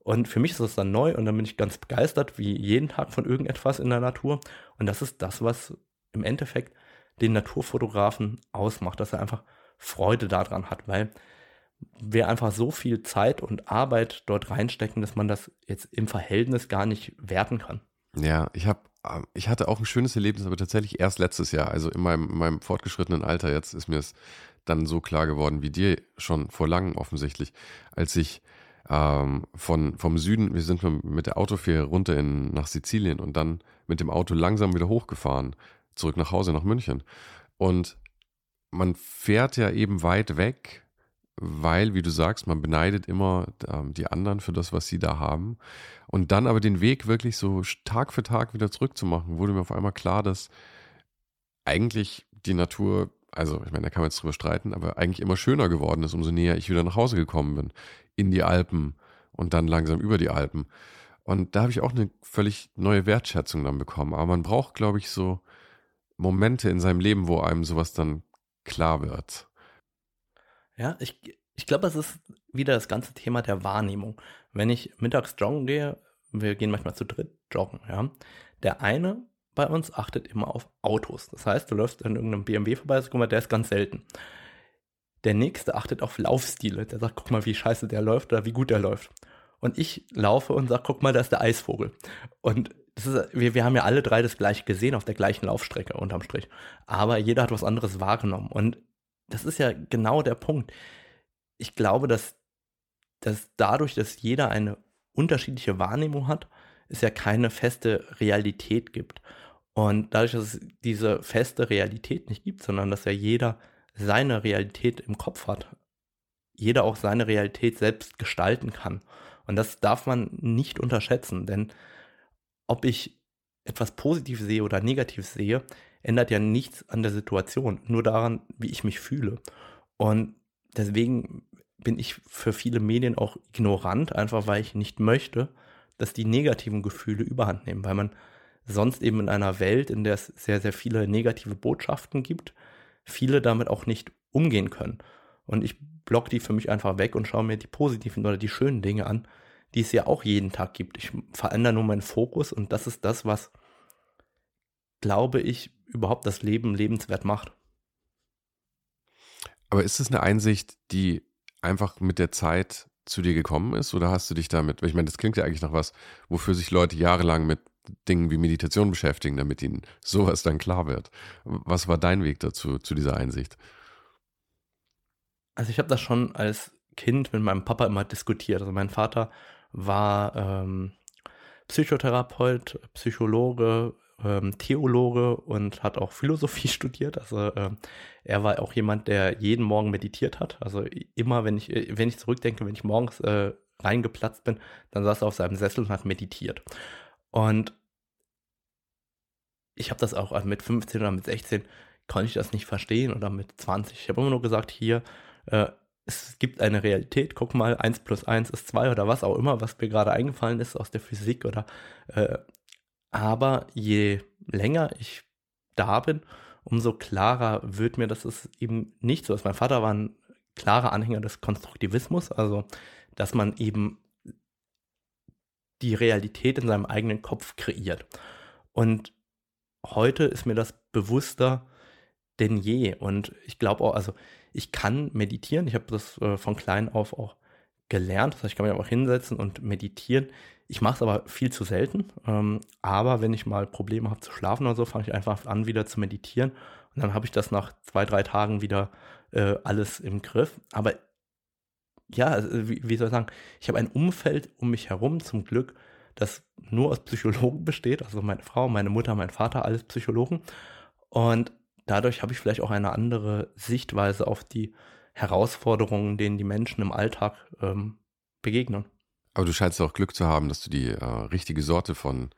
Und für mich ist das dann neu und dann bin ich ganz begeistert, wie jeden Tag von irgendetwas in der Natur. Und das ist das, was im Endeffekt den Naturfotografen ausmacht, dass er einfach Freude daran hat, weil wir einfach so viel Zeit und Arbeit dort reinstecken, dass man das jetzt im Verhältnis gar nicht werten kann. Ja, ich habe ähm, ich hatte auch ein schönes Erlebnis, aber tatsächlich erst letztes Jahr, also in meinem, in meinem fortgeschrittenen Alter, jetzt ist mir es dann so klar geworden wie dir schon vor langem offensichtlich, als ich ähm, von, vom Süden, wir sind mit der Autofähre runter in, nach Sizilien und dann mit dem Auto langsam wieder hochgefahren, zurück nach Hause nach München. Und man fährt ja eben weit weg, weil, wie du sagst, man beneidet immer ähm, die anderen für das, was sie da haben. Und dann aber den Weg wirklich so Tag für Tag wieder zurückzumachen, wurde mir auf einmal klar, dass eigentlich die Natur also ich meine, da kann man jetzt drüber streiten, aber eigentlich immer schöner geworden ist, umso näher ich wieder nach Hause gekommen bin, in die Alpen und dann langsam über die Alpen. Und da habe ich auch eine völlig neue Wertschätzung dann bekommen. Aber man braucht, glaube ich, so Momente in seinem Leben, wo einem sowas dann klar wird. Ja, ich, ich glaube, es ist wieder das ganze Thema der Wahrnehmung. Wenn ich mittags joggen gehe, wir gehen manchmal zu dritt joggen, ja. Der eine bei uns achtet immer auf Autos. Das heißt, du läufst an irgendeinem BMW vorbei, guck mal, der ist ganz selten. Der nächste achtet auf Laufstile. Der sagt, guck mal, wie scheiße der läuft oder wie gut der läuft. Und ich laufe und sage, guck mal, da ist der Eisvogel. Und ist, wir, wir haben ja alle drei das gleiche gesehen auf der gleichen Laufstrecke unterm Strich. Aber jeder hat was anderes wahrgenommen. Und das ist ja genau der Punkt. Ich glaube, dass, dass dadurch, dass jeder eine unterschiedliche Wahrnehmung hat, es ja keine feste Realität gibt. Und dadurch, dass es diese feste Realität nicht gibt, sondern dass ja jeder seine Realität im Kopf hat, jeder auch seine Realität selbst gestalten kann. Und das darf man nicht unterschätzen, denn ob ich etwas positiv sehe oder negativ sehe, ändert ja nichts an der Situation, nur daran, wie ich mich fühle. Und deswegen bin ich für viele Medien auch ignorant, einfach weil ich nicht möchte, dass die negativen Gefühle überhand nehmen, weil man sonst eben in einer Welt, in der es sehr, sehr viele negative Botschaften gibt, viele damit auch nicht umgehen können. Und ich block die für mich einfach weg und schaue mir die positiven oder die schönen Dinge an, die es ja auch jeden Tag gibt. Ich verändere nur meinen Fokus und das ist das, was, glaube ich, überhaupt das Leben lebenswert macht. Aber ist es eine Einsicht, die einfach mit der Zeit zu dir gekommen ist oder hast du dich damit, ich meine, das klingt ja eigentlich nach was, wofür sich Leute jahrelang mit Dingen wie Meditation beschäftigen, damit ihnen sowas dann klar wird. Was war dein Weg dazu, zu dieser Einsicht? Also ich habe das schon als Kind mit meinem Papa immer diskutiert. Also mein Vater war ähm, Psychotherapeut, Psychologe, ähm, Theologe und hat auch Philosophie *laughs* studiert. Also ähm, er war auch jemand, der jeden Morgen meditiert hat. Also immer, wenn ich, wenn ich zurückdenke, wenn ich morgens äh, reingeplatzt bin, dann saß er auf seinem Sessel und hat meditiert. Und ich habe das auch also mit 15 oder mit 16 konnte ich das nicht verstehen oder mit 20. Ich habe immer nur gesagt, hier, äh, es gibt eine Realität, guck mal, 1 plus 1 ist 2 oder was auch immer, was mir gerade eingefallen ist aus der Physik oder äh, aber je länger ich da bin, umso klarer wird mir, dass es eben nicht so ist. Mein Vater war ein klarer Anhänger des Konstruktivismus, also dass man eben die Realität in seinem eigenen Kopf kreiert. Und heute ist mir das bewusster denn je. Und ich glaube auch, also ich kann meditieren. Ich habe das äh, von klein auf auch gelernt. Das heißt, ich kann mich auch hinsetzen und meditieren. Ich mache es aber viel zu selten. Ähm, aber wenn ich mal Probleme habe zu schlafen oder so, fange ich einfach an, wieder zu meditieren. Und dann habe ich das nach zwei, drei Tagen wieder äh, alles im Griff. Aber ja, also, wie, wie soll ich sagen, ich habe ein Umfeld um mich herum zum Glück, das nur aus Psychologen besteht. Also meine Frau, meine Mutter, mein Vater, alles Psychologen. Und dadurch habe ich vielleicht auch eine andere Sichtweise auf die Herausforderungen, denen die Menschen im Alltag ähm, begegnen. Aber du scheinst auch Glück zu haben, dass du die äh, richtige Sorte von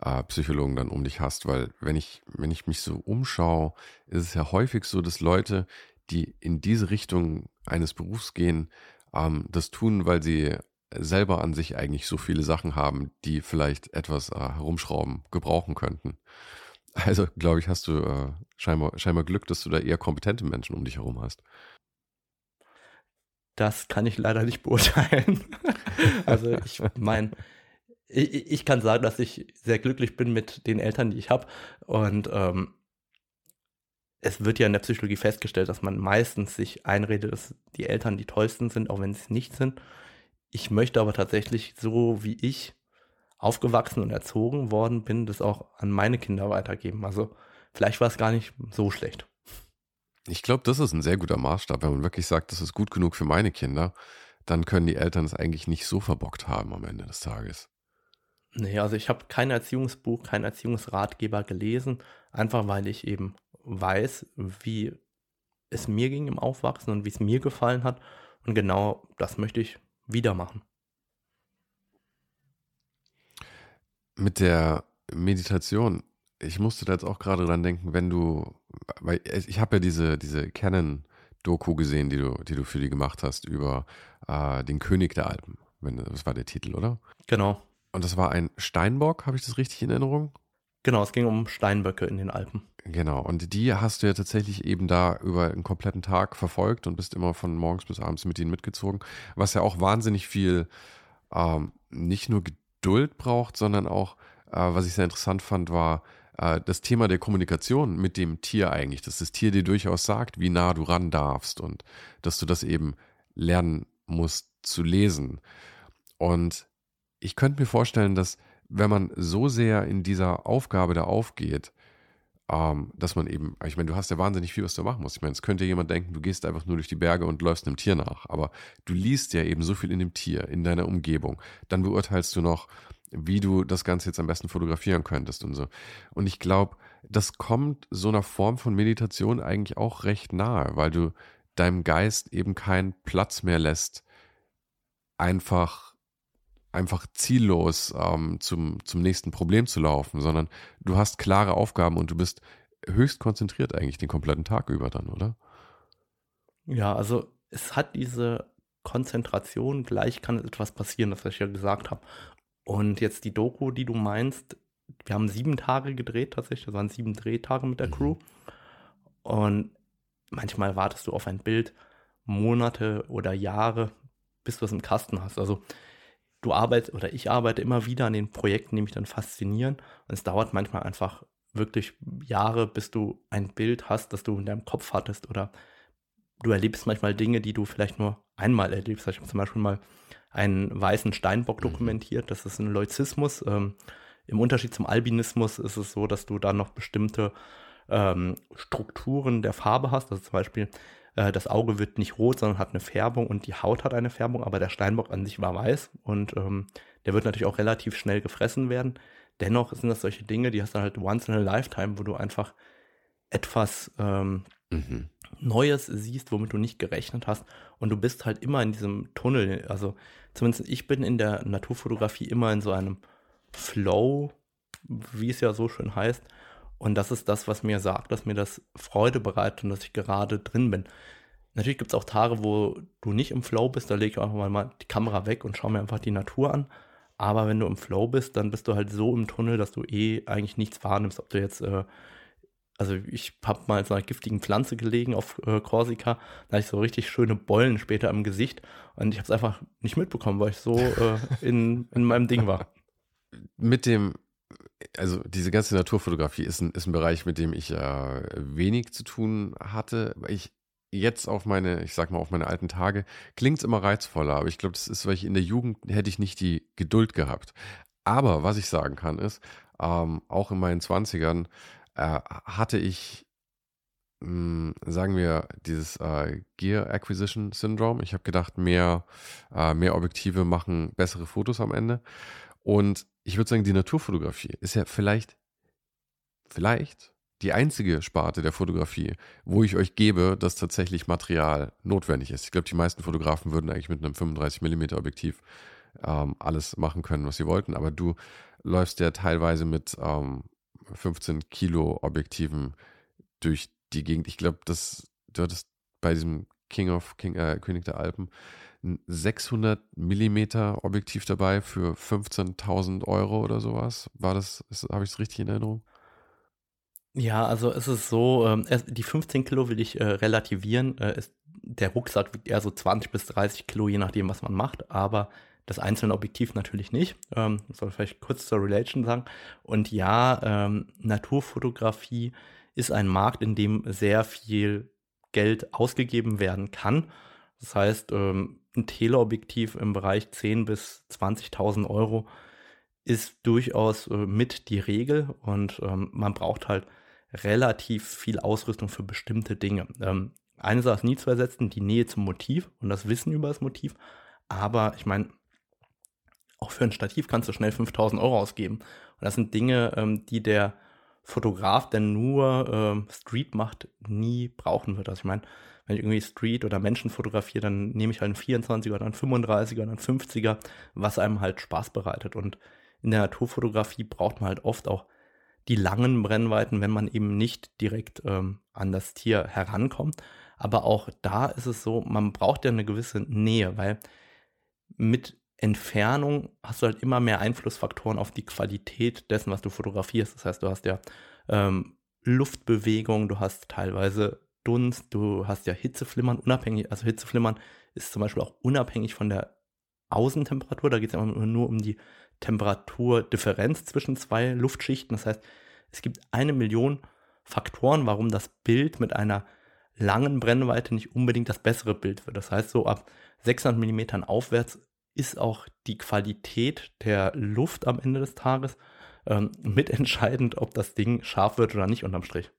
äh, Psychologen dann um dich hast, weil wenn ich, wenn ich mich so umschaue, ist es ja häufig so, dass Leute, die in diese Richtung eines Berufs gehen, ähm, das tun, weil sie selber an sich eigentlich so viele Sachen haben, die vielleicht etwas äh, herumschrauben gebrauchen könnten. Also, glaube ich, hast du äh, scheinbar, scheinbar Glück, dass du da eher kompetente Menschen um dich herum hast. Das kann ich leider nicht beurteilen. *laughs* also ich meine, ich, ich, kann sagen, dass ich sehr glücklich bin mit den Eltern, die ich habe. Und ähm, es wird ja in der Psychologie festgestellt, dass man meistens sich einredet, dass die Eltern die tollsten sind, auch wenn sie es nicht sind. Ich möchte aber tatsächlich, so wie ich aufgewachsen und erzogen worden bin, das auch an meine Kinder weitergeben. Also vielleicht war es gar nicht so schlecht. Ich glaube, das ist ein sehr guter Maßstab, wenn man wirklich sagt, das ist gut genug für meine Kinder, dann können die Eltern es eigentlich nicht so verbockt haben am Ende des Tages. Nee, also ich habe kein Erziehungsbuch, kein Erziehungsratgeber gelesen, einfach weil ich eben weiß, wie es mir ging im Aufwachsen und wie es mir gefallen hat. Und genau das möchte ich wieder machen. Mit der Meditation, ich musste da jetzt auch gerade dran denken, wenn du, weil ich habe ja diese, diese Canon-Doku gesehen, die du, die du für die gemacht hast, über äh, den König der Alpen. Wenn, das war der Titel, oder? Genau. Und das war ein Steinbock, habe ich das richtig in Erinnerung? Genau, es ging um Steinböcke in den Alpen. Genau, und die hast du ja tatsächlich eben da über einen kompletten Tag verfolgt und bist immer von morgens bis abends mit ihnen mitgezogen, was ja auch wahnsinnig viel ähm, nicht nur Geduld braucht, sondern auch, äh, was ich sehr interessant fand, war äh, das Thema der Kommunikation mit dem Tier eigentlich, dass das Tier dir durchaus sagt, wie nah du ran darfst und dass du das eben lernen musst zu lesen. Und ich könnte mir vorstellen, dass wenn man so sehr in dieser Aufgabe da aufgeht, ähm, dass man eben, ich meine, du hast ja wahnsinnig viel, was du machen musst. Ich meine, es könnte jemand denken, du gehst einfach nur durch die Berge und läufst einem Tier nach, aber du liest ja eben so viel in dem Tier, in deiner Umgebung. Dann beurteilst du noch, wie du das Ganze jetzt am besten fotografieren könntest und so. Und ich glaube, das kommt so einer Form von Meditation eigentlich auch recht nahe, weil du deinem Geist eben keinen Platz mehr lässt, einfach einfach ziellos ähm, zum, zum nächsten Problem zu laufen, sondern du hast klare Aufgaben und du bist höchst konzentriert eigentlich den kompletten Tag über dann, oder? Ja, also es hat diese Konzentration gleich kann etwas passieren, das was ich ja gesagt habe. Und jetzt die Doku, die du meinst, wir haben sieben Tage gedreht tatsächlich, das waren sieben Drehtage mit der mhm. Crew. Und manchmal wartest du auf ein Bild Monate oder Jahre, bis du es im Kasten hast. Also du arbeitest oder ich arbeite immer wieder an den Projekten, die mich dann faszinieren. Und es dauert manchmal einfach wirklich Jahre, bis du ein Bild hast, das du in deinem Kopf hattest oder du erlebst manchmal Dinge, die du vielleicht nur einmal erlebst. Ich habe zum Beispiel mal einen weißen Steinbock mhm. dokumentiert. Das ist ein Leuzismus. Ähm, Im Unterschied zum Albinismus ist es so, dass du da noch bestimmte ähm, Strukturen der Farbe hast. Also zum Beispiel äh, das Auge wird nicht rot, sondern hat eine Färbung und die Haut hat eine Färbung, aber der Steinbock an sich war weiß und ähm, der wird natürlich auch relativ schnell gefressen werden. Dennoch sind das solche Dinge, die hast du halt once in a lifetime, wo du einfach etwas ähm, mhm. Neues siehst, womit du nicht gerechnet hast. Und du bist halt immer in diesem Tunnel. Also zumindest ich bin in der Naturfotografie immer in so einem Flow, wie es ja so schön heißt. Und das ist das, was mir sagt, dass mir das Freude bereitet und dass ich gerade drin bin. Natürlich gibt es auch Tage, wo du nicht im Flow bist, da lege ich einfach mal die Kamera weg und schaue mir einfach die Natur an. Aber wenn du im Flow bist, dann bist du halt so im Tunnel, dass du eh eigentlich nichts wahrnimmst, ob du jetzt äh, also ich habe mal in so einer giftigen Pflanze gelegen auf äh, Korsika, da hatte ich so richtig schöne Bollen später im Gesicht und ich habe es einfach nicht mitbekommen, weil ich so äh, in, in meinem Ding war. Mit dem, also diese ganze Naturfotografie ist ein, ist ein Bereich, mit dem ich äh, wenig zu tun hatte. Ich jetzt auf meine, ich sag mal, auf meine alten Tage, klingt es immer reizvoller, aber ich glaube, das ist, weil ich in der Jugend hätte ich nicht die Geduld gehabt. Aber was ich sagen kann, ist, ähm, auch in meinen 20ern äh, hatte ich, mh, hm, sagen wir, dieses äh, Gear Acquisition Syndrome. Ich habe gedacht, mehr, äh, mehr Objektive machen bessere Fotos am Ende. Und ich würde sagen, die Naturfotografie ist ja vielleicht, vielleicht die einzige Sparte der Fotografie, wo ich euch gebe, dass tatsächlich Material notwendig ist. Ich glaube, die meisten Fotografen würden eigentlich mit einem 35 mm Objektiv ähm, alles machen können, was sie wollten. Aber du läufst ja teilweise mit ähm, 15 Kilo Objektiven durch die Gegend. Ich glaube, dass du hattest bei diesem King of King, äh, König der Alpen ein 600 Millimeter Objektiv dabei für 15.000 Euro oder sowas. War das, habe ich es richtig in Erinnerung? Ja, also es ist so, ähm, die 15 Kilo will ich äh, relativieren. Äh, ist, der Rucksack wiegt eher so 20 bis 30 Kilo, je nachdem, was man macht. Aber das einzelne Objektiv natürlich nicht. Ähm, soll vielleicht kurz zur Relation sagen. Und ja, ähm, Naturfotografie ist ein Markt, in dem sehr viel Geld ausgegeben werden kann. Das heißt, ähm, ein Teleobjektiv im Bereich 10.000 bis 20.000 Euro ist durchaus äh, mit die Regel und ähm, man braucht halt relativ viel Ausrüstung für bestimmte Dinge. Ähm, eine Sache ist nie zu ersetzen, die Nähe zum Motiv und das Wissen über das Motiv. Aber ich meine, auch für ein Stativ kannst du schnell 5000 Euro ausgeben. Und das sind Dinge, ähm, die der Fotograf, der nur ähm, Street macht, nie brauchen wird. Also ich meine, wenn ich irgendwie Street oder Menschen fotografiere, dann nehme ich halt einen 24er oder einen 35er oder einen 50er, was einem halt Spaß bereitet. Und in der Naturfotografie braucht man halt oft auch die langen Brennweiten, wenn man eben nicht direkt ähm, an das Tier herankommt. Aber auch da ist es so, man braucht ja eine gewisse Nähe, weil mit Entfernung hast du halt immer mehr Einflussfaktoren auf die Qualität dessen, was du fotografierst. Das heißt, du hast ja ähm, Luftbewegung, du hast teilweise Dunst, du hast ja Hitzeflimmern, unabhängig, also Hitzeflimmern ist zum Beispiel auch unabhängig von der Außentemperatur, da geht es ja nur um die Temperaturdifferenz zwischen zwei Luftschichten. Das heißt, es gibt eine Million Faktoren, warum das Bild mit einer langen Brennweite nicht unbedingt das bessere Bild wird. Das heißt, so ab 600 mm aufwärts ist auch die Qualität der Luft am Ende des Tages ähm, *laughs* mitentscheidend, ob das Ding scharf wird oder nicht unterm Strich.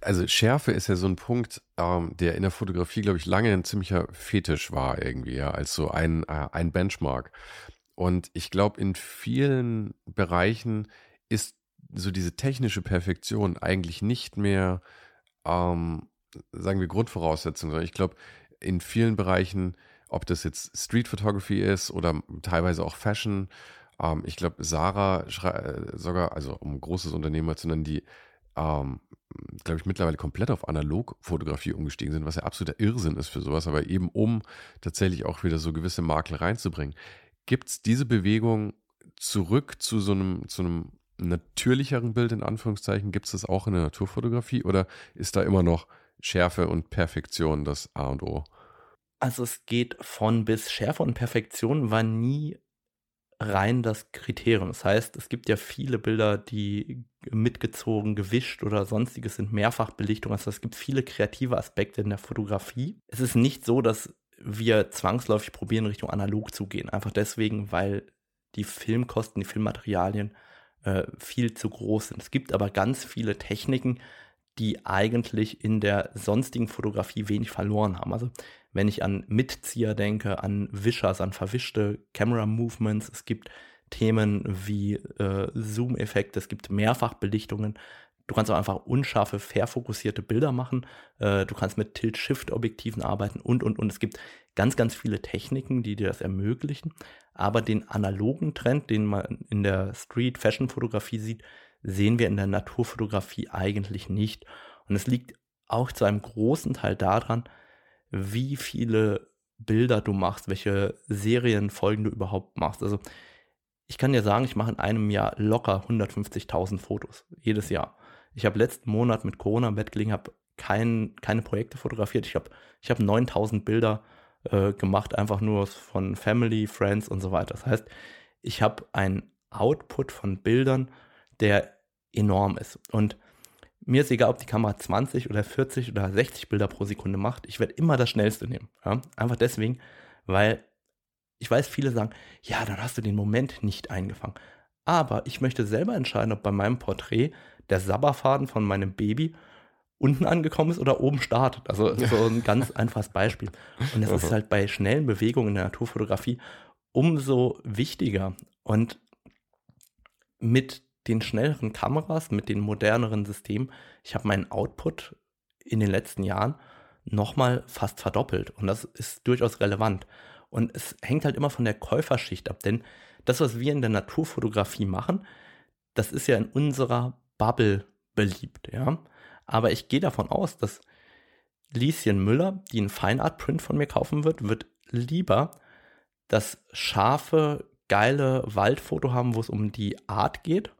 Also Schärfe ist ja so ein Punkt, ähm, der in der Fotografie, glaube ich, lange ein ziemlicher Fetisch war irgendwie, ja, als so ein, äh, ein Benchmark. Und ich glaube, in vielen Bereichen ist so diese technische Perfektion eigentlich nicht mehr, ähm, sagen wir, Grundvoraussetzung, sondern ich glaube, in vielen Bereichen ob das jetzt Street Photography ist oder teilweise auch Fashion. Ähm, ich glaube, Sarah äh, sogar, also um ein großes Unternehmen zu nennen, die ähm, glaube ich, mittlerweile komplett auf Analogfotografie umgestiegen sind, was ja absoluter Irrsinn ist für sowas, aber eben um tatsächlich auch wieder so gewisse Makel reinzubringen. Gibt es diese Bewegung zurück zu so einem, zu einem natürlicheren Bild in Anführungszeichen? Gibt es das auch in der Naturfotografie oder ist da immer noch Schärfe und Perfektion das A und O? Also es geht von bis Schärfe und Perfektion war nie rein das Kriterium. Das heißt, es gibt ja viele Bilder, die mitgezogen, gewischt oder sonstiges sind Mehrfachbelichtung. Also es gibt viele kreative Aspekte in der Fotografie. Es ist nicht so, dass wir zwangsläufig probieren, Richtung analog zu gehen. Einfach deswegen, weil die Filmkosten, die Filmmaterialien äh, viel zu groß sind. Es gibt aber ganz viele Techniken, die eigentlich in der sonstigen Fotografie wenig verloren haben. Also wenn ich an Mitzieher denke, an Wischers, an verwischte Camera Movements, es gibt Themen wie äh, Zoom-Effekte, es gibt Mehrfachbelichtungen. Du kannst auch einfach unscharfe, fair fokussierte Bilder machen. Äh, du kannst mit Tilt-Shift-Objektiven arbeiten und, und, und. Es gibt ganz, ganz viele Techniken, die dir das ermöglichen. Aber den analogen Trend, den man in der Street-Fashion-Fotografie sieht, sehen wir in der Naturfotografie eigentlich nicht. Und es liegt auch zu einem großen Teil daran, wie viele Bilder du machst, welche Serienfolgen du überhaupt machst. Also ich kann dir sagen, ich mache in einem Jahr locker 150.000 Fotos jedes Jahr. Ich habe letzten Monat mit Corona im Bett gelegen, habe kein, keine Projekte fotografiert. Ich habe ich hab 9000 Bilder äh, gemacht, einfach nur von Family, Friends und so weiter. Das heißt, ich habe einen Output von Bildern, der enorm ist. Und mir ist egal, ob die Kamera 20 oder 40 oder 60 Bilder pro Sekunde macht. Ich werde immer das schnellste nehmen. Ja? Einfach deswegen, weil ich weiß, viele sagen, ja, dann hast du den Moment nicht eingefangen. Aber ich möchte selber entscheiden, ob bei meinem Porträt der Sabberfaden von meinem Baby unten angekommen ist oder oben startet. Also so ein ganz *laughs* einfaches Beispiel. Und das ist halt bei schnellen Bewegungen in der Naturfotografie umso wichtiger. Und mit den schnelleren Kameras, mit den moderneren Systemen, ich habe meinen Output in den letzten Jahren nochmal fast verdoppelt. Und das ist durchaus relevant. Und es hängt halt immer von der Käuferschicht ab, denn das, was wir in der Naturfotografie machen, das ist ja in unserer Bubble beliebt, ja. Aber ich gehe davon aus, dass Lieschen Müller, die einen Fine Art Print von mir kaufen wird, wird lieber das scharfe, geile Waldfoto haben, wo es um die Art geht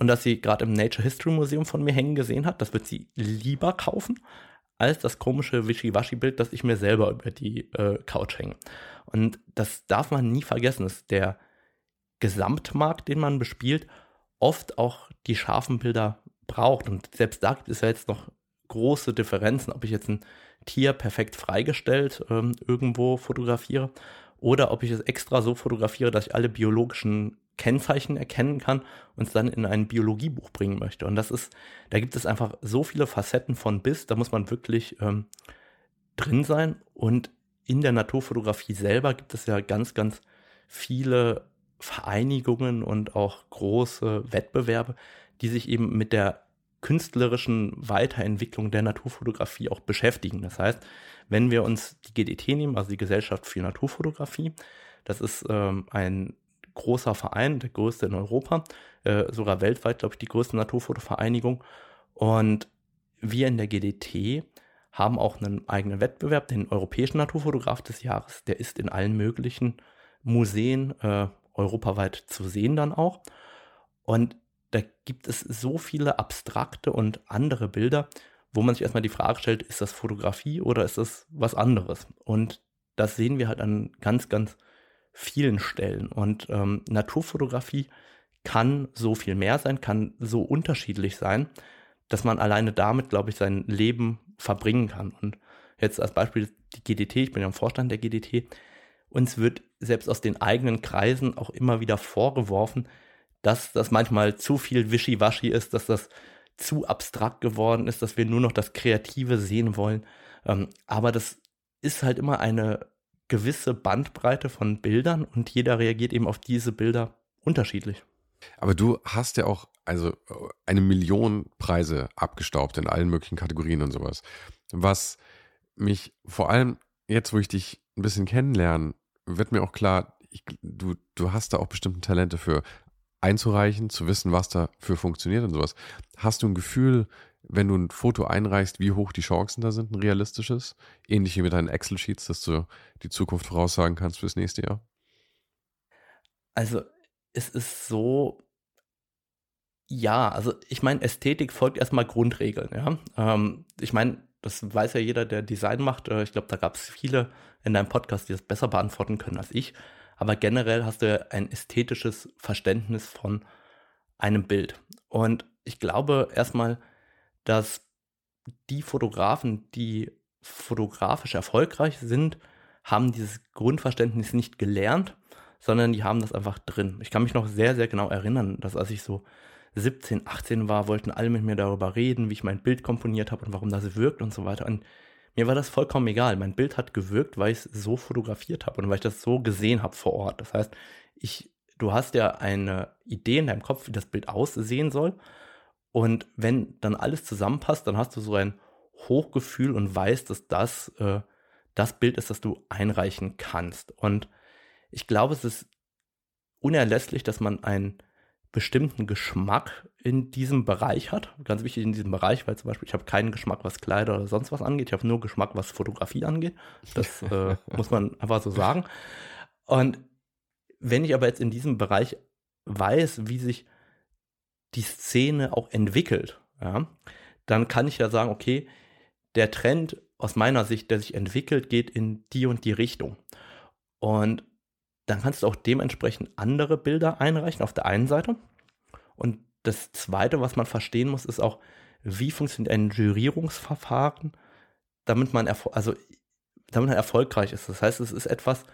und das sie gerade im Nature History Museum von mir hängen gesehen hat, das wird sie lieber kaufen, als das komische Wischiwaschi-Bild, das ich mir selber über die äh, Couch hänge. Und das darf man nie vergessen, dass der Gesamtmarkt, den man bespielt, oft auch die scharfen Bilder braucht. Und selbst da gibt es ja jetzt noch große Differenzen, ob ich jetzt ein Tier perfekt freigestellt ähm, irgendwo fotografiere oder ob ich es extra so fotografiere, dass ich alle biologischen Kennzeichen erkennen kann und es dann in ein Biologiebuch bringen möchte. Und das ist, da gibt es einfach so viele Facetten von bis, da muss man wirklich ähm, drin sein. Und in der Naturfotografie selber gibt es ja ganz, ganz viele Vereinigungen und auch große Wettbewerbe, die sich eben mit der künstlerischen Weiterentwicklung der Naturfotografie auch beschäftigen. Das heißt, wenn wir uns die GDT nehmen, also die Gesellschaft für Naturfotografie, das ist ähm, ein großer Verein, der größte in Europa, äh, sogar weltweit, glaube ich, die größte Naturfotovereinigung. Und wir in der GDT haben auch einen eigenen Wettbewerb, den Europäischen Naturfotograf des Jahres. Der ist in allen möglichen Museen äh, europaweit zu sehen dann auch. Und da gibt es so viele abstrakte und andere Bilder, wo man sich erstmal die Frage stellt, ist das Fotografie oder ist das was anderes? Und das sehen wir halt an ganz, ganz vielen Stellen. Und ähm, Naturfotografie kann so viel mehr sein, kann so unterschiedlich sein, dass man alleine damit, glaube ich, sein Leben verbringen kann. Und jetzt als Beispiel die GDT, ich bin ja im Vorstand der GDT, uns wird selbst aus den eigenen Kreisen auch immer wieder vorgeworfen, dass das manchmal zu viel Wischiwaschi ist, dass das zu abstrakt geworden ist, dass wir nur noch das Kreative sehen wollen. Ähm, aber das ist halt immer eine gewisse Bandbreite von Bildern und jeder reagiert eben auf diese Bilder unterschiedlich. Aber du hast ja auch also eine Million Preise abgestaubt in allen möglichen Kategorien und sowas. Was mich vor allem jetzt, wo ich dich ein bisschen kennenlerne, wird mir auch klar, ich, du, du hast da auch bestimmte Talente für. einzureichen, zu wissen, was dafür funktioniert und sowas. Hast du ein Gefühl, wenn du ein Foto einreichst, wie hoch die Chancen da sind, ein realistisches? Ähnlich wie mit deinen Excel-Sheets, dass du die Zukunft voraussagen kannst fürs nächste Jahr? Also, es ist so, ja, also ich meine, Ästhetik folgt erstmal Grundregeln, ja. Ähm, ich meine, das weiß ja jeder, der Design macht. Äh, ich glaube, da gab es viele in deinem Podcast, die das besser beantworten können als ich. Aber generell hast du ja ein ästhetisches Verständnis von einem Bild. Und ich glaube erstmal, dass die Fotografen, die fotografisch erfolgreich sind, haben dieses Grundverständnis nicht gelernt, sondern die haben das einfach drin. Ich kann mich noch sehr, sehr genau erinnern, dass als ich so 17, 18 war, wollten alle mit mir darüber reden, wie ich mein Bild komponiert habe und warum das wirkt und so weiter. Und mir war das vollkommen egal. Mein Bild hat gewirkt, weil ich es so fotografiert habe und weil ich das so gesehen habe vor Ort. Das heißt, ich, du hast ja eine Idee in deinem Kopf, wie das Bild aussehen soll. Und wenn dann alles zusammenpasst, dann hast du so ein Hochgefühl und weißt, dass das äh, das Bild ist, das du einreichen kannst. Und ich glaube, es ist unerlässlich, dass man einen bestimmten Geschmack in diesem Bereich hat. Ganz wichtig in diesem Bereich, weil zum Beispiel ich habe keinen Geschmack, was Kleider oder sonst was angeht. Ich habe nur Geschmack, was Fotografie angeht. Das *laughs* äh, muss man einfach so sagen. Und wenn ich aber jetzt in diesem Bereich weiß, wie sich die Szene auch entwickelt, ja, dann kann ich ja sagen, okay, der Trend aus meiner Sicht, der sich entwickelt, geht in die und die Richtung. Und dann kannst du auch dementsprechend andere Bilder einreichen auf der einen Seite. Und das Zweite, was man verstehen muss, ist auch, wie funktioniert ein Jurierungsverfahren, damit man, also, damit man erfolgreich ist. Das heißt, es ist etwas,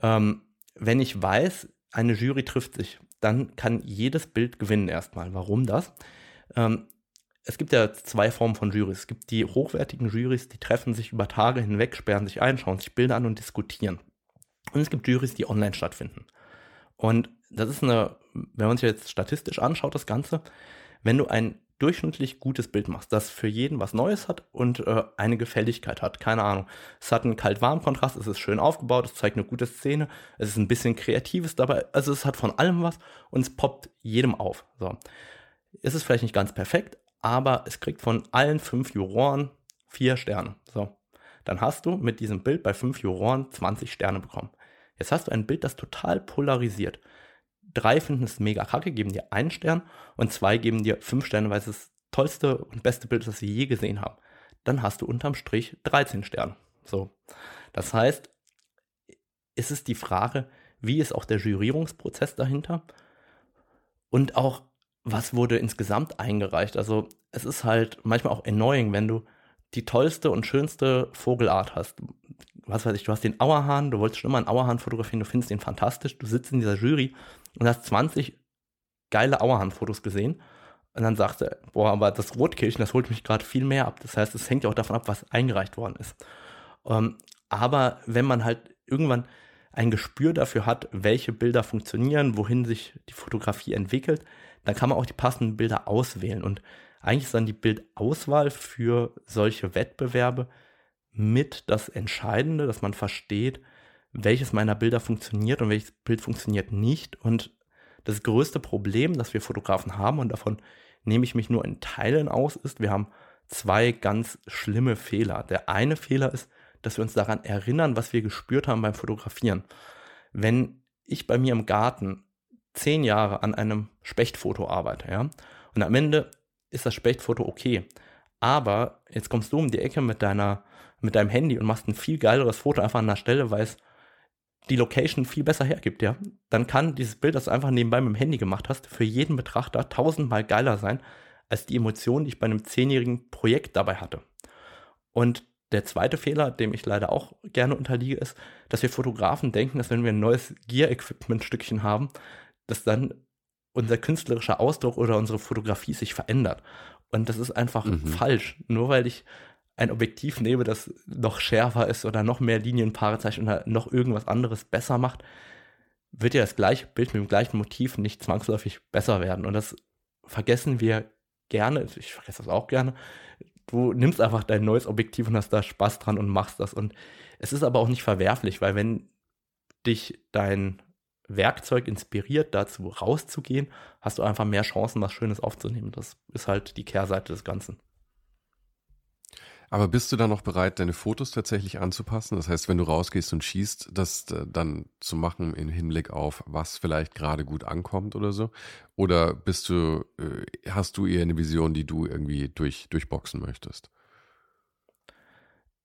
ähm, wenn ich weiß, eine Jury trifft sich, dann kann jedes Bild gewinnen erstmal. Warum das? Ähm, es gibt ja zwei Formen von Jurys. Es gibt die hochwertigen Jurys, die treffen sich über Tage hinweg, sperren sich ein, schauen sich Bilder an und diskutieren. Und es gibt Jurys, die online stattfinden. Und das ist eine, wenn man sich jetzt statistisch anschaut, das Ganze, wenn du ein durchschnittlich gutes Bild machst, das für jeden was Neues hat und äh, eine Gefälligkeit hat. Keine Ahnung. Es hat einen Kalt-Warm-Kontrast, es ist schön aufgebaut, es zeigt eine gute Szene, es ist ein bisschen Kreatives dabei, also es hat von allem was und es poppt jedem auf. So. Es ist vielleicht nicht ganz perfekt, aber es kriegt von allen fünf Juroren vier Sterne. So. Dann hast du mit diesem Bild bei fünf Juroren 20 Sterne bekommen. Jetzt hast du ein Bild, das total polarisiert. Drei finden es mega kacke, geben dir einen Stern und zwei geben dir fünf Sterne, weil es das tollste und beste Bild ist, das sie je gesehen haben. Dann hast du unterm Strich 13 Sterne. So. Das heißt, ist es die Frage, wie ist auch der Jurierungsprozess dahinter? Und auch, was wurde insgesamt eingereicht? Also, es ist halt manchmal auch annoying, wenn du die tollste und schönste Vogelart hast. Was weiß ich, du hast den Auerhahn, du wolltest schon immer einen Auerhahn fotografieren, du findest den fantastisch, du sitzt in dieser Jury und hast 20 geile Auerhahn-Fotos gesehen. Und dann sagst du, boah, aber das Rotkehlchen, das holt mich gerade viel mehr ab. Das heißt, es hängt ja auch davon ab, was eingereicht worden ist. Ähm, aber wenn man halt irgendwann ein Gespür dafür hat, welche Bilder funktionieren, wohin sich die Fotografie entwickelt, dann kann man auch die passenden Bilder auswählen. Und eigentlich ist dann die Bildauswahl für solche Wettbewerbe mit das Entscheidende, dass man versteht, welches meiner Bilder funktioniert und welches Bild funktioniert nicht. Und das größte Problem, das wir Fotografen haben, und davon nehme ich mich nur in Teilen aus, ist, wir haben zwei ganz schlimme Fehler. Der eine Fehler ist, dass wir uns daran erinnern, was wir gespürt haben beim Fotografieren. Wenn ich bei mir im Garten zehn Jahre an einem Spechtfoto arbeite, ja, und am Ende ist das Spechtfoto okay. Aber jetzt kommst du um die Ecke mit deiner, mit deinem Handy und machst ein viel geileres Foto einfach an der Stelle, weil es die Location viel besser hergibt, ja. Dann kann dieses Bild, das du einfach nebenbei mit dem Handy gemacht hast, für jeden Betrachter tausendmal geiler sein, als die Emotionen, die ich bei einem zehnjährigen Projekt dabei hatte. Und der zweite Fehler, dem ich leider auch gerne unterliege, ist, dass wir Fotografen denken, dass wenn wir ein neues Gear-Equipment-Stückchen haben, dass dann unser künstlerischer Ausdruck oder unsere Fotografie sich verändert. Und das ist einfach mhm. falsch. Nur weil ich ein Objektiv nehme, das noch schärfer ist oder noch mehr Linienpaare zeichnet oder noch irgendwas anderes besser macht, wird ja das gleiche Bild mit dem gleichen Motiv nicht zwangsläufig besser werden. Und das vergessen wir gerne, ich vergesse das auch gerne. Du nimmst einfach dein neues Objektiv und hast da Spaß dran und machst das. Und es ist aber auch nicht verwerflich, weil wenn dich dein Werkzeug inspiriert, dazu rauszugehen, hast du einfach mehr Chancen, was Schönes aufzunehmen. Das ist halt die Kehrseite des Ganzen. Aber bist du dann noch bereit, deine Fotos tatsächlich anzupassen? Das heißt, wenn du rausgehst und schießt, das äh, dann zu machen im Hinblick auf, was vielleicht gerade gut ankommt oder so? Oder bist du, äh, hast du eher eine Vision, die du irgendwie durch, durchboxen möchtest?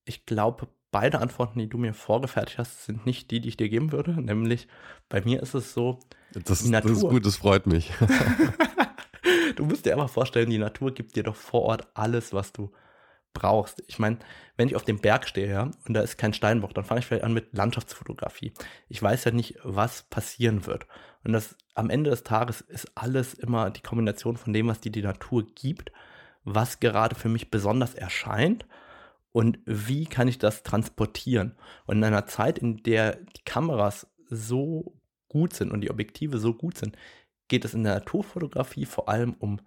Ich glaube, beide Antworten, die du mir vorgefertigt hast, sind nicht die, die ich dir geben würde. Nämlich, bei mir ist es so, das, ist, das ist gut, das freut mich. *laughs* du musst dir einfach vorstellen, die Natur gibt dir doch vor Ort alles, was du brauchst. Ich meine, wenn ich auf dem Berg stehe ja, und da ist kein Steinbock, dann fange ich vielleicht an mit Landschaftsfotografie. Ich weiß ja nicht, was passieren wird. Und das am Ende des Tages ist alles immer die Kombination von dem, was dir die Natur gibt, was gerade für mich besonders erscheint und wie kann ich das transportieren. Und in einer Zeit, in der die Kameras so gut sind und die Objektive so gut sind, geht es in der Naturfotografie vor allem um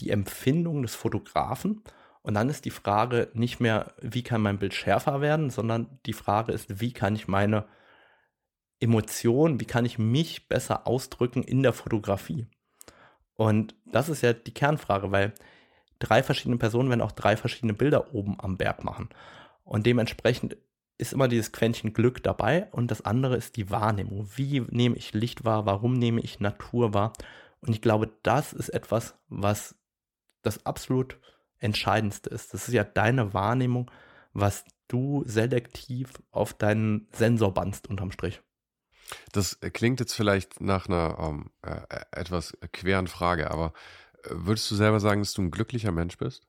die Empfindung des Fotografen und dann ist die Frage nicht mehr, wie kann mein Bild schärfer werden, sondern die Frage ist, wie kann ich meine Emotionen, wie kann ich mich besser ausdrücken in der Fotografie? Und das ist ja die Kernfrage, weil drei verschiedene Personen werden auch drei verschiedene Bilder oben am Berg machen. Und dementsprechend ist immer dieses Quäntchen Glück dabei und das andere ist die Wahrnehmung. Wie nehme ich Licht wahr? Warum nehme ich Natur wahr? Und ich glaube, das ist etwas, was das absolut Entscheidendste ist. Das ist ja deine Wahrnehmung, was du selektiv auf deinen Sensor bannst unterm Strich. Das klingt jetzt vielleicht nach einer ähm, äh, etwas queren Frage, aber äh, würdest du selber sagen, dass du ein glücklicher Mensch bist?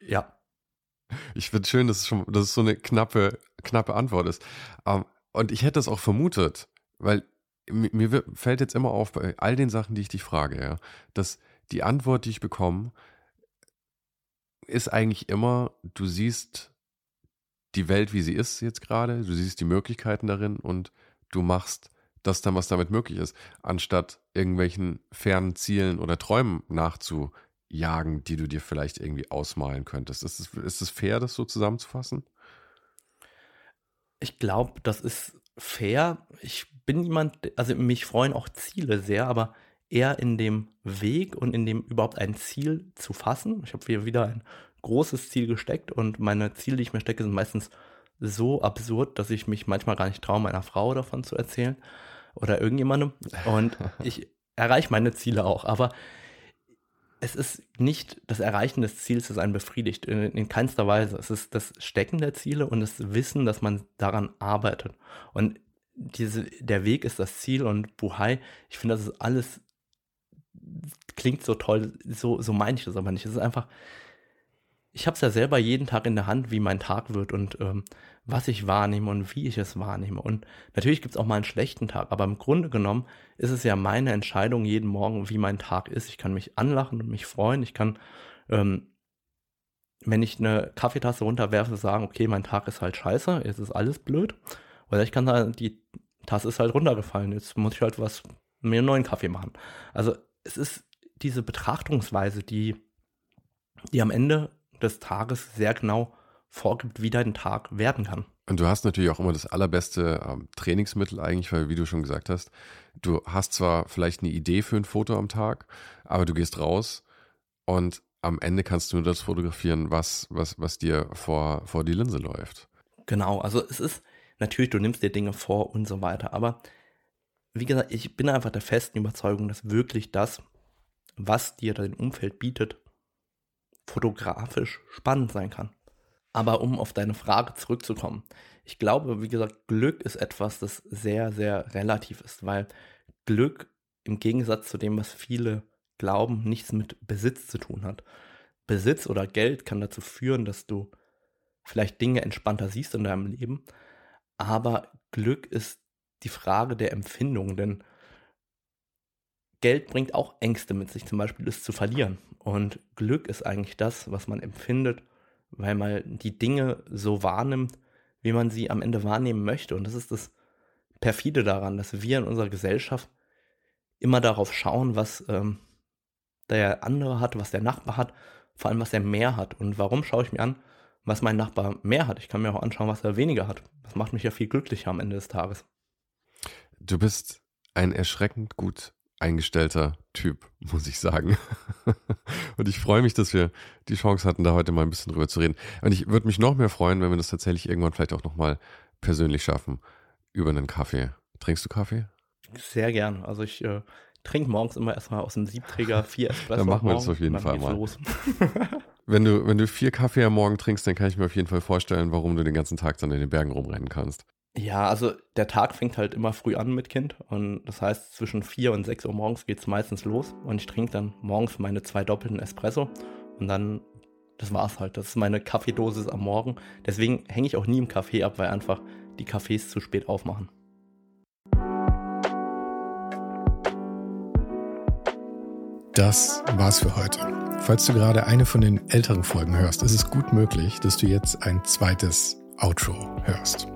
Ja. Ich finde schön, dass es, schon, dass es so eine knappe, knappe Antwort ist. Ähm, und ich hätte das auch vermutet, weil mir, mir fällt jetzt immer auf, bei all den Sachen, die ich dich frage, ja, dass die Antwort, die ich bekomme, ist eigentlich immer, du siehst die Welt, wie sie ist jetzt gerade, du siehst die Möglichkeiten darin und du machst das dann, was damit möglich ist, anstatt irgendwelchen fernen Zielen oder Träumen nachzujagen, die du dir vielleicht irgendwie ausmalen könntest. Ist es, ist fair, das so zusammenzufassen? Ich glaube, das ist fair. Ich bin jemand, also mich freuen auch Ziele sehr, aber eher in dem Weg und in dem überhaupt ein Ziel zu fassen. Ich habe hier wieder ein großes Ziel gesteckt und meine Ziele, die ich mir stecke, sind meistens so absurd, dass ich mich manchmal gar nicht traue, meiner Frau davon zu erzählen oder irgendjemandem. Und *laughs* ich erreiche meine Ziele auch, aber es ist nicht das Erreichen des Ziels, das einen befriedigt, in, in, keinster Weise. Es ist das Stecken der Ziele und das Wissen, dass man daran arbeitet. Und diese, der Weg ist das Ziel und Buhai, ich finde, das ist alles klingt so toll, so, so meine ich das aber nicht. Es ist einfach, ich habe es ja selber jeden Tag in der Hand, wie mein Tag wird und ähm, was ich wahrnehme und wie ich es wahrnehme. Und natürlich gibt es auch mal einen schlechten Tag, aber im Grunde genommen ist es ja meine Entscheidung jeden Morgen, wie mein Tag ist. Ich kann mich anlachen und mich freuen. Ich kann, ähm, wenn ich eine Kaffeetasse runterwerfe, sagen, okay, mein Tag ist halt scheiße, jetzt ist alles blöd. Oder ich kann sagen, die Tasse ist halt runtergefallen, jetzt muss ich halt was, mir einen neuen Kaffee machen. Also es ist diese Betrachtungsweise, die, die am Ende des Tages sehr genau vorgibt, wie dein Tag werden kann. Und du hast natürlich auch immer das allerbeste ähm, Trainingsmittel eigentlich, weil wie du schon gesagt hast, du hast zwar vielleicht eine Idee für ein Foto am Tag, aber du gehst raus und am Ende kannst du nur das fotografieren, was, was, was dir vor, vor die Linse läuft. Genau, also es ist natürlich, du nimmst dir Dinge vor und so weiter, aber wie gesagt, ich bin einfach der festen Überzeugung, dass wirklich das, was dir dein Umfeld bietet, fotografisch spannend sein kann. Aber um auf deine Frage zurückzukommen, ich glaube, wie gesagt, Glück ist etwas, das sehr, sehr relativ ist, weil Glück im Gegensatz zu dem, was viele glauben, nichts mit Besitz zu tun hat. Besitz oder Geld kann dazu führen, dass du vielleicht Dinge entspannter siehst in deinem Leben, aber Glück ist die Frage der Empfindung, denn Geld bringt auch Ängste mit sich, zum Beispiel es zu verlieren. Und Glück ist eigentlich das, was man empfindet, weil man die Dinge so wahrnimmt, wie man sie am Ende wahrnehmen möchte. Und das ist das Perfide daran, dass wir in unserer Gesellschaft immer darauf schauen, was ähm, der andere hat, was der Nachbar hat, vor allem was er mehr hat. Und warum schaue ich mir an, was mein Nachbar mehr hat? Ich kann mir auch anschauen, was er weniger hat. Das macht mich ja viel glücklicher am Ende des Tages. Du bist ein erschreckend gut eingestellter Typ, *laughs* muss ich sagen. und ich freue mich, dass wir die Chance hatten, da heute mal ein bisschen drüber zu reden. Und ich würde mich noch mehr freuen, wenn wir das tatsächlich irgendwann vielleicht auch nochmal persönlich schaffen, über einen Kaffee. Trinkst du Kaffee? Sehr gern. Also ich äh, trinke morgens immer erstmal aus dem Siebträger vier *laughs* Espresso. Dann machen wir das auf jeden Fall mal. *laughs* wenn, du, wenn du vier Kaffee am Morgen trinkst, dann kann ich mir auf jeden Fall vorstellen, warum du den ganzen Tag dann in den Bergen rumrennen kannst. Ja, also der Tag fängt halt immer früh an mit Kind und das heißt, zwischen 4 und 6 Uhr morgens geht es meistens los und ich trinke dann morgens meine zwei doppelten Espresso und dann, das war's halt, das ist meine Kaffeedosis am Morgen. Deswegen hänge ich auch nie im Café ab, weil einfach die Cafés zu spät aufmachen. Das war's für heute. Falls du gerade eine von den älteren Folgen hörst, ist es gut möglich, dass du jetzt ein zweites Outro hörst.